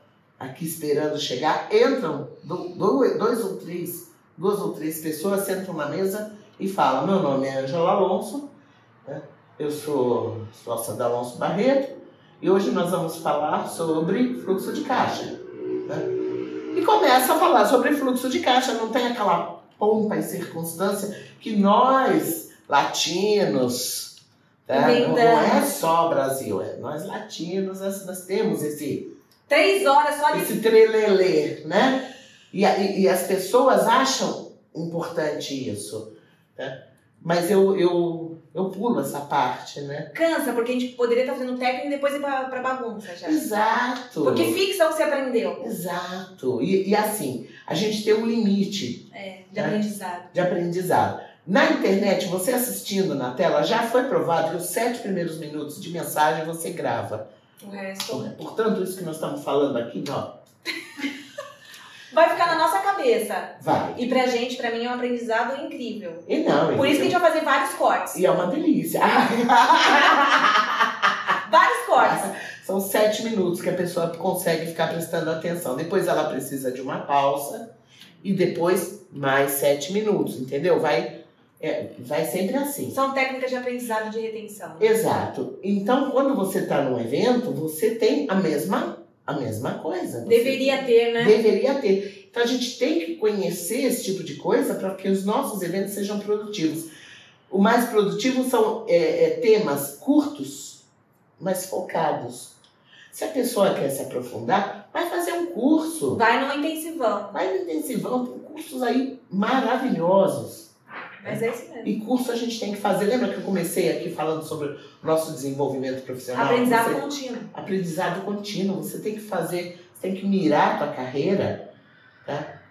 aqui esperando chegar. Entram dois ou três, duas ou três pessoas, sentam na mesa e falam: Meu nome é Angela Alonso. Né? Eu sou sócia da Alonso Barreto e hoje nós vamos falar sobre fluxo de caixa. Né? e começa a falar sobre fluxo de caixa. Não tem aquela pompa e circunstância que nós, latinos, tá? não, não é só Brasil, é nós latinos, nós, nós temos esse. Três horas só de. Esse trelelê, né? E, e, e as pessoas acham importante isso. Tá? Mas eu, eu, eu pulo essa parte, né? Cansa, porque a gente poderia estar fazendo técnico e depois ir pra, pra bagunça já. Exato. Porque fixa o que você aprendeu. Exato. E, e assim, a gente tem um limite. É, de né? aprendizado. De aprendizado. Na internet, você assistindo na tela, já foi provado que os sete primeiros minutos de mensagem você grava. O resto. Portanto, isso que nós estamos falando aqui, ó, vai ficar na nossa cabeça. Vai. E pra gente, pra mim, é um aprendizado incrível. E não, Por isso que a gente vai fazer vários cortes. E é uma delícia. vários cortes. São sete minutos que a pessoa consegue ficar prestando atenção. Depois ela precisa de uma pausa e depois mais sete minutos, entendeu? Vai, é, vai sempre assim. São técnicas de aprendizado de retenção. Exato. Então, quando você está num evento, você tem a mesma a mesma coisa. Deveria ter, né? Deveria ter. Então a gente tem que conhecer esse tipo de coisa para que os nossos eventos sejam produtivos. O mais produtivo são é, é, temas curtos, mas focados. Se a pessoa quer se aprofundar, vai fazer um curso. Vai no intensivão. Vai no intensivão, tem cursos aí maravilhosos. Mas é isso mesmo. E curso a gente tem que fazer. Lembra que eu comecei aqui falando sobre nosso desenvolvimento profissional? Aprendizado você, contínuo. Aprendizado contínuo. Você tem que fazer, você tem que mirar a tua carreira tá?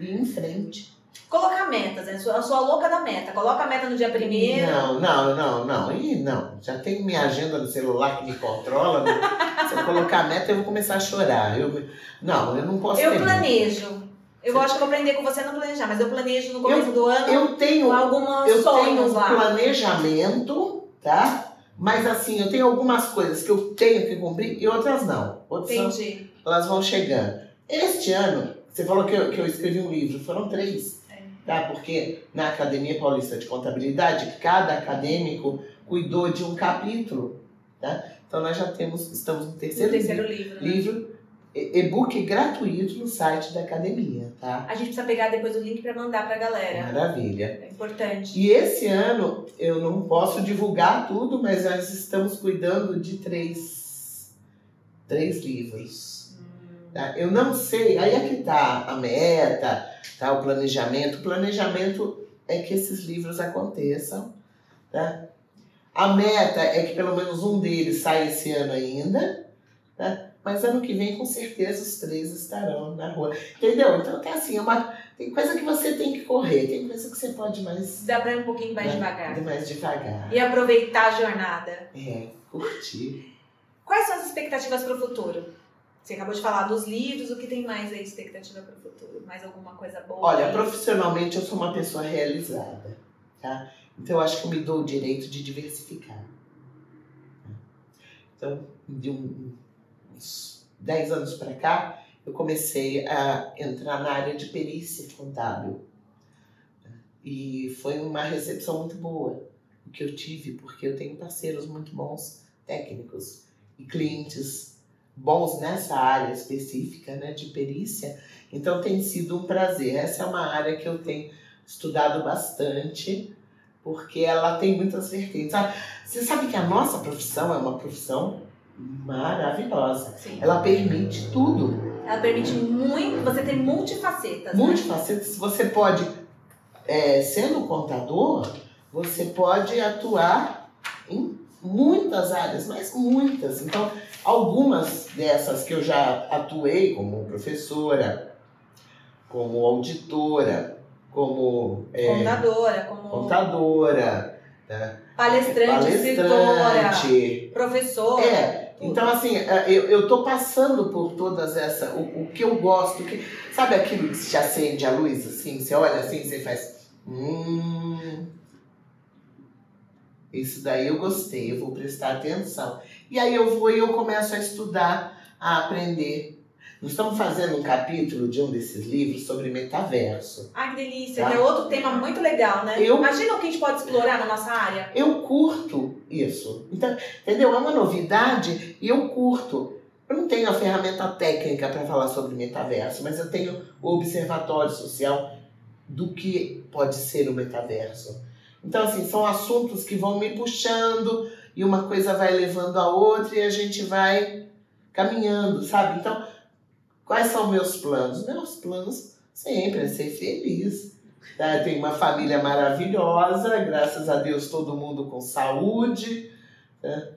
e ir em frente. Colocar metas, né? Eu sou a louca da meta. Coloca a meta no dia primeiro. Não, não, não, não. E não. Já tenho minha agenda no celular que me controla. Né? Se eu colocar a meta, eu vou começar a chorar. Eu, não, eu não posso. Eu planejo. Eu acho que vou aprender com você não planejar, mas eu planejo no começo eu, do ano. Eu tenho algumas eu tenho um lá. planejamento, tá? Mas assim, eu tenho algumas coisas que eu tenho que cumprir e outras não. Outras Entendi. São, elas vão chegando. Este ano, você falou que eu, que eu escrevi um livro, foram três. É. Tá? Porque na Academia Paulista de Contabilidade, cada acadêmico cuidou de um capítulo. Tá? Então nós já temos, estamos no terceiro, no terceiro livro. Né? livro e-book gratuito no site da academia, tá? A gente precisa pegar depois o link para mandar pra galera. Maravilha. É importante. E esse ano eu não posso divulgar tudo, mas nós estamos cuidando de três, três livros. Hum. Tá? Eu não sei, aí é que tá a meta, tá? O planejamento. O planejamento é que esses livros aconteçam, tá? A meta é que pelo menos um deles saia esse ano ainda? Mas ano que vem, com certeza, os três estarão na rua. Entendeu? Então tem assim, uma, tem coisa que você tem que correr, tem coisa que você pode mais. Dá pra ir um pouquinho mais devagar. Mais devagar. E aproveitar a jornada. É, curtir. Quais são as expectativas para o futuro? Você acabou de falar dos livros, o que tem mais aí expectativa para o futuro? Mais alguma coisa boa? Olha, profissionalmente eu sou uma pessoa realizada, tá? Então eu acho que eu me dou o direito de diversificar. Então, de um, uns 10 anos para cá, eu comecei a entrar na área de perícia contábil. E foi uma recepção muito boa que eu tive, porque eu tenho parceiros muito bons técnicos e clientes bons nessa área específica né, de perícia. Então tem sido um prazer. Essa é uma área que eu tenho estudado bastante, porque ela tem muitas vertentes. Você sabe que a nossa profissão é uma profissão maravilhosa. Sim. Ela permite tudo. Ela permite muito, você tem multifacetas. Né? Multifacetas. Né? Você pode, é, sendo contador, você pode atuar em muitas áreas, mas muitas. Então, algumas dessas que eu já atuei como professora, como auditora, como é, contadora, como contadora, né? palestrante, palestrante, escritora, professora. É, então, assim, é, eu, eu tô passando por todas essas. O, o que eu gosto. Que, sabe aquilo que se acende a luz, assim? Você olha assim, você faz. Hum. Isso daí eu gostei, eu vou prestar atenção. E aí eu vou e eu começo a estudar, a aprender nós estamos fazendo um capítulo de um desses livros sobre metaverso. Ah, que delícia! Tá? Que é outro tema muito legal, né? Eu, Imagina o que a gente pode explorar na nossa área. Eu curto isso. Então, entendeu? É uma novidade e eu curto. Eu não tenho a ferramenta técnica para falar sobre metaverso, mas eu tenho o observatório social do que pode ser o metaverso. Então, assim, são assuntos que vão me puxando e uma coisa vai levando a outra e a gente vai caminhando, sabe? Então, quais são meus planos? Meus planos sempre é ser feliz. Tá? Tenho uma família maravilhosa, graças a Deus todo mundo com saúde né?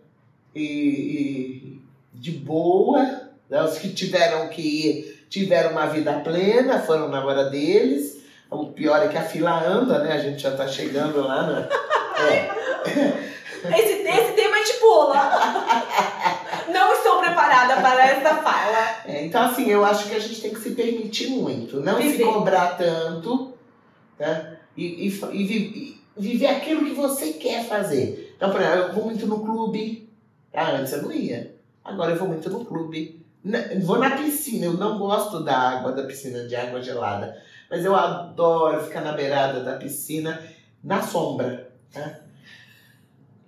e, e, de boa. Né? Os que tiveram que ir tiveram uma vida plena, foram na hora deles. O pior é que a fila anda, né? A gente já tá chegando lá, né? É. Esse, esse tema a gente pula. Não estou preparada para essa fala. É, então, assim, eu acho que a gente tem que se permitir muito, não Viver. se cobrar tanto, né? E, e, e, e, viver aquilo que você quer fazer. Então, por exemplo, eu vou muito no clube. Ah, antes eu não ia. Agora eu vou muito no clube. Vou na piscina, eu não gosto da água, da piscina de água gelada. Mas eu adoro ficar na beirada da piscina, na sombra. Tá?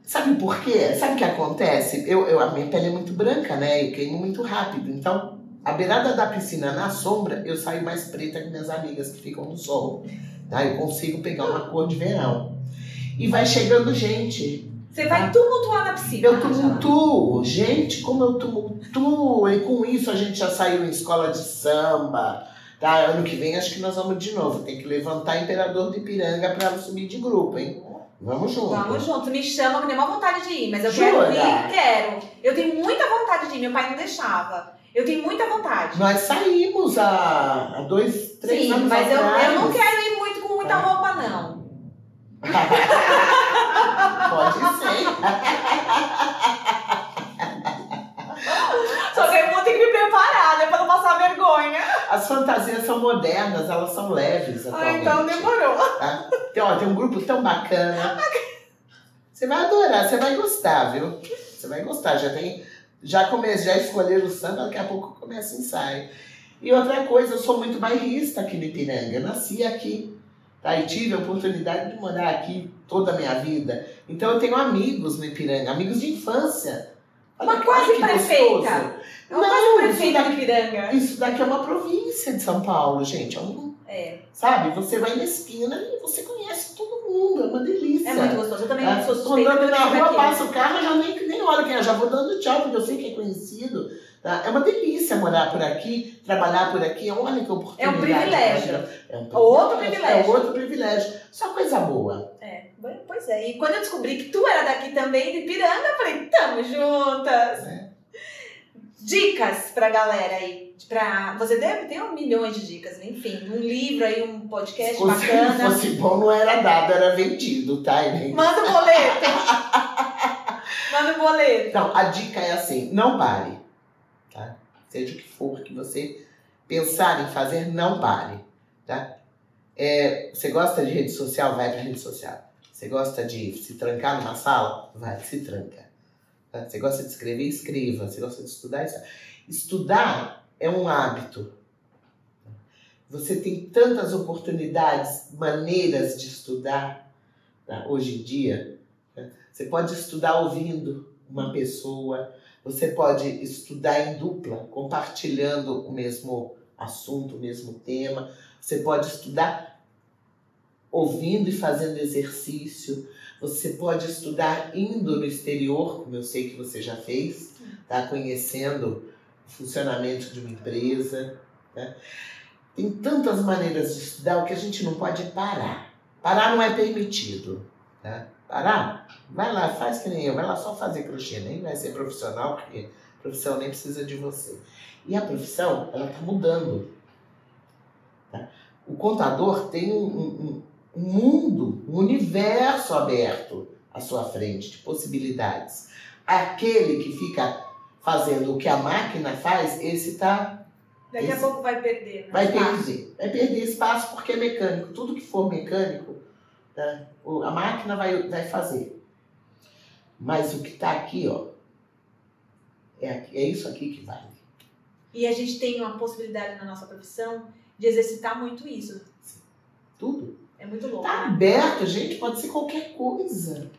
Sabe por quê? Sabe o que acontece? Eu, eu, a minha pele é muito branca, né? Eu queimo muito rápido. Então, a beirada da piscina na sombra, eu saio mais preta que minhas amigas que ficam no sol. Tá? Eu consigo pegar uma cor de verão. E vai chegando gente. Você vai tumultuar na piscina. Eu tumultuo. Gente, como eu tumultuo. E com isso a gente já saiu em escola de samba. Tá? Ano que vem acho que nós vamos de novo. Tem que levantar Imperador de Ipiranga para subir de grupo, hein? Vamos junto. Vamos junto. Me chama que tem uma vontade de ir, mas eu Jura? quero ir, quero. Eu tenho muita vontade de ir, meu pai não deixava. Eu tenho muita vontade. Nós saímos há, há dois, três Sim, anos mas eu, eu não quero ir muito com muita é. roupa, não. Pode ser. Só que eu vou ter que me preparar, né? Pra não passar vergonha. As fantasias são modernas, elas são leves Ah, então demorou. Tá? Tem, ó, tem um grupo tão bacana. Você vai adorar, você vai gostar, viu? Você vai gostar. Já tem. Já comecei, já escolheram o samba, daqui a pouco começa o ensaio. E outra coisa, eu sou muito bairrista aqui no Ipiranga. Eu nasci aqui. Tá? E tive a oportunidade de morar aqui toda a minha vida. Então eu tenho amigos no Ipiranga, amigos de infância. Uma quase prefeita. É quase prefeita do Ipiranga. Isso daqui é uma província de São Paulo, gente. É um é. Sabe? Você vai na esquina e você conhece todo mundo. É uma delícia. É muito gostoso. Eu também é. sou suspeita. Andando na rua, passa o carro, eu já nem, nem olho quem é. Já vou dando tchau, porque eu sei que é conhecido. Tá? É uma delícia morar por aqui, trabalhar por aqui. Olha que oportunidade. É um privilégio. É um privilégio. Outro privilégio. É outro privilégio. Só coisa boa. É, pois é. E quando eu descobri que tu era daqui também, de Piranga, eu falei, tamo juntas. É. Dicas pra galera aí. Pra... Você deve ter um milhão de dicas, enfim. Um livro aí, um podcast se fosse, bacana. Se fosse bom, não era dado, era vendido, tá? Manda o um boleto. Manda o um boleto. Então, a dica é assim, não pare. Tá? Seja o que for que você pensar em fazer, não pare. Tá? É, você gosta de rede social? Vai pra rede social. Você gosta de se trancar numa sala? Vai, se tranca. Tá? Você gosta de escrever? Escreva. Você gosta de estudar? Estudar é um hábito. Você tem tantas oportunidades, maneiras de estudar tá? hoje em dia. Tá? Você pode estudar ouvindo uma pessoa, você pode estudar em dupla, compartilhando o mesmo assunto, o mesmo tema. Você pode estudar ouvindo e fazendo exercício. Você pode estudar indo no exterior, como eu sei que você já fez, tá? conhecendo o funcionamento de uma empresa. Tá? Tem tantas maneiras de estudar, o que a gente não pode parar. Parar não é permitido. Tá? Parar? Vai lá, faz que nem eu, vai lá só fazer crochê, nem vai ser profissional, porque a profissão nem precisa de você. E a profissão, ela está mudando. Tá? O contador tem um, um, um mundo, um universo aberto à sua frente de possibilidades. Aquele que fica fazendo o que a máquina faz, esse está. Daqui esse, a pouco vai perder. Vai perder. Vai perder espaço porque é mecânico. Tudo que for mecânico, tá? a máquina vai, vai fazer. Mas o que está aqui, ó, é, é isso aqui que vale. E a gente tem uma possibilidade na nossa profissão de exercitar muito isso. Tudo. É muito louco. Tá aberto, gente, pode ser qualquer coisa.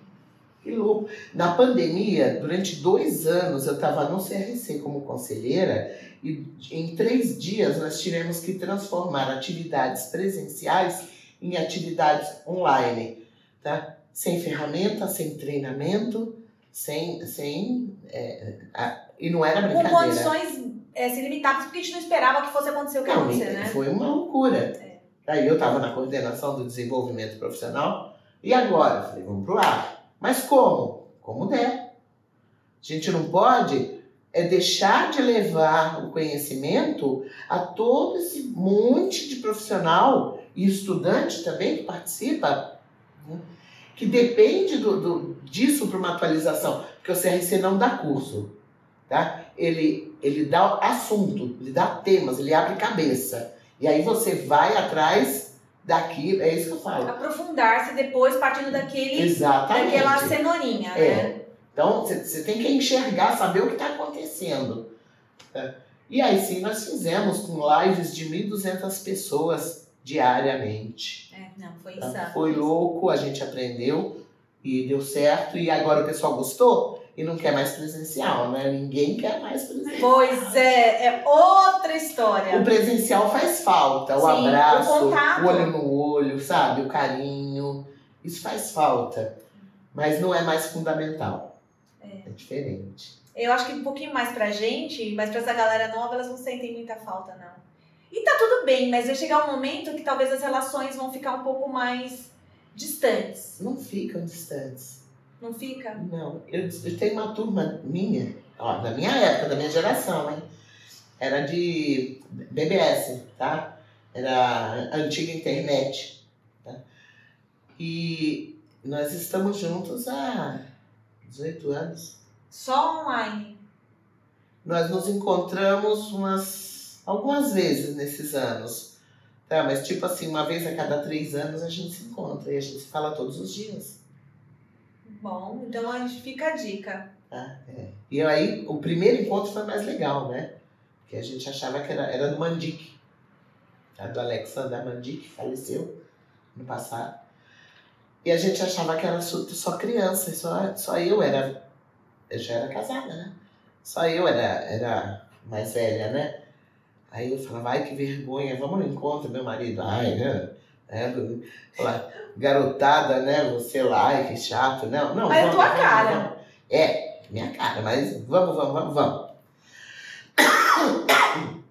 Que louco. Na pandemia, durante dois anos, eu estava no CRC como conselheira e em três dias nós tivemos que transformar atividades presenciais em atividades online, tá? Sem ferramenta, sem treinamento, sem. sem é, a, e não era brincadeira. Com condições é, assim, limitadas, porque a gente não esperava que fosse acontecer o que aconteceu, né? Foi uma loucura. É. Aí eu estava na coordenação do desenvolvimento profissional e agora? Falei, vamos pro ar. Mas como? Como der. A gente não pode é deixar de levar o conhecimento a todo esse monte de profissional e estudante também que participa, né? que depende do, do disso para uma atualização, porque o CRC não dá curso, tá? Ele, ele dá assunto, ele dá temas, ele abre cabeça. E aí você vai atrás daquilo, é isso que eu falo. Aprofundar-se depois partindo daquele, Exatamente. daquela cenourinha, É. né? Então, você tem que enxergar, saber o que está acontecendo. tá? E aí sim, nós fizemos com lives de 1.200 pessoas diariamente. É, não, foi tá? Foi louco, a gente aprendeu e deu certo. E agora o pessoal gostou e não quer mais presencial, né? Ninguém quer mais presencial. Pois é, é outra história. O presencial faz falta, o Sim, abraço, o o olho no olho, sabe? O carinho. Isso faz falta. Mas não é mais fundamental. É, diferente. Eu acho que um pouquinho mais pra gente, mas pra essa galera nova, elas não sentem muita falta, não. E tá tudo bem, mas vai chegar um momento que talvez as relações vão ficar um pouco mais distantes. Não ficam distantes. Não fica? Não. Eu, eu tenho uma turma minha, ó, da minha época, da minha geração, hein? Era de BBS, tá? Era a antiga internet. Tá? E nós estamos juntos há 18 anos. Só online. Nós nos encontramos umas algumas vezes nesses anos. Tá, mas tipo assim, uma vez a cada três anos a gente se encontra e a gente se fala todos os dias. Bom, então a gente fica a dica. Tá? É. E aí o primeiro encontro foi mais legal, né? Porque a gente achava que era, era do Mandic. Tá? Do Alexander Mandic, faleceu no passado. E a gente achava que era só, só criança, só, só eu era. Eu já era casada, né? Só eu era, era mais velha, né? Aí eu falava, ai que vergonha, vamos no encontro, meu marido. Ai, né? É, falar, garotada, né? Você lá, que chato. Não, não. Mas é vamos, tua vamos, cara. vamos. É, minha cara, mas vamos, vamos, vamos, vamos.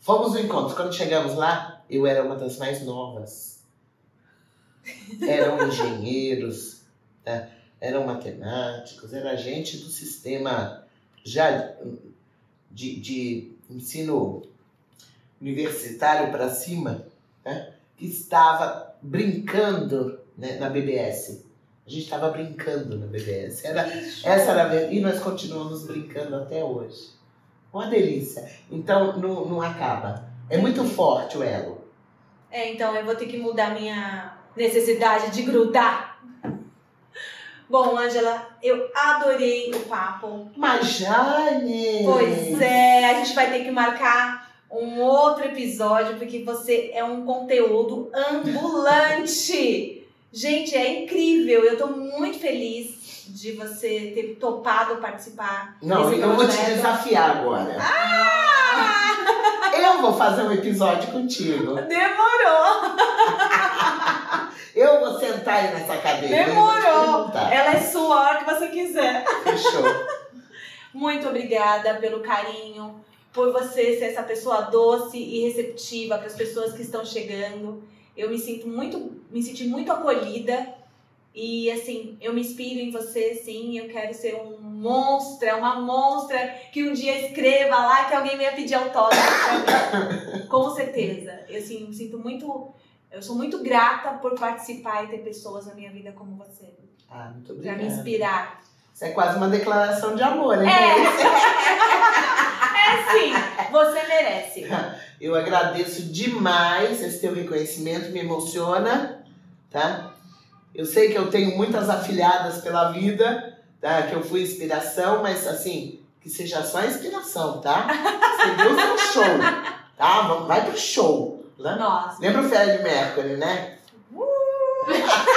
Fomos no encontro. Quando chegamos lá, eu era uma das mais novas. Eram engenheiros, tá? eram matemáticos, era gente do sistema já de, de ensino universitário para cima, né? que estava brincando né, na BBS. A gente estava brincando na BBS. Era, essa era E nós continuamos brincando até hoje. Uma delícia. Então, não, não acaba. É muito forte o elo. É, então eu vou ter que mudar minha necessidade de grudar. Bom, Ângela, eu adorei o papo. Mas, Jane! Pois é, a gente vai ter que marcar um outro episódio, porque você é um conteúdo ambulante. Gente, é incrível. Eu tô muito feliz de você ter topado participar Não, eu vou te desafiar agora. Ah! Eu vou fazer um episódio contigo. Demorou! Eu vou sentar aí nessa cadeira. Demorou. Ela é sua a hora que você quiser. Fechou. Muito obrigada pelo carinho, por você ser essa pessoa doce e receptiva para as pessoas que estão chegando. Eu me sinto muito, me senti muito acolhida e assim, eu me inspiro em você, sim. Eu quero ser um monstra, uma monstra que um dia escreva lá que alguém venha pedir autógrafo pra. Com certeza. Eu assim, me sinto muito, eu sou muito grata por participar e ter pessoas na minha vida como você, Ah, muito para me obrigada. inspirar. Isso é quase uma declaração de amor, hein? É sim, você merece. Eu agradeço demais esse teu reconhecimento, me emociona, tá? Eu sei que eu tenho muitas afilhadas pela vida, tá? Que eu fui inspiração, mas assim, que seja só inspiração, tá? Você deu seu show, tá? Vamos- Vai pro show, né? Nossa. Lembra o Fred Mercury, né?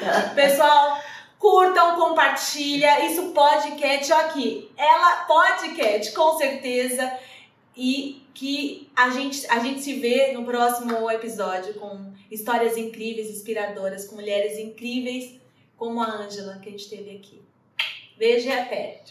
Pessoal, curtam, compartilha. Isso podcast, aqui. Ela podcast, com certeza. E que a gente, a gente se vê no próximo episódio com histórias incríveis, inspiradoras, com mulheres incríveis como a Ângela que a gente teve aqui. Beijo e até.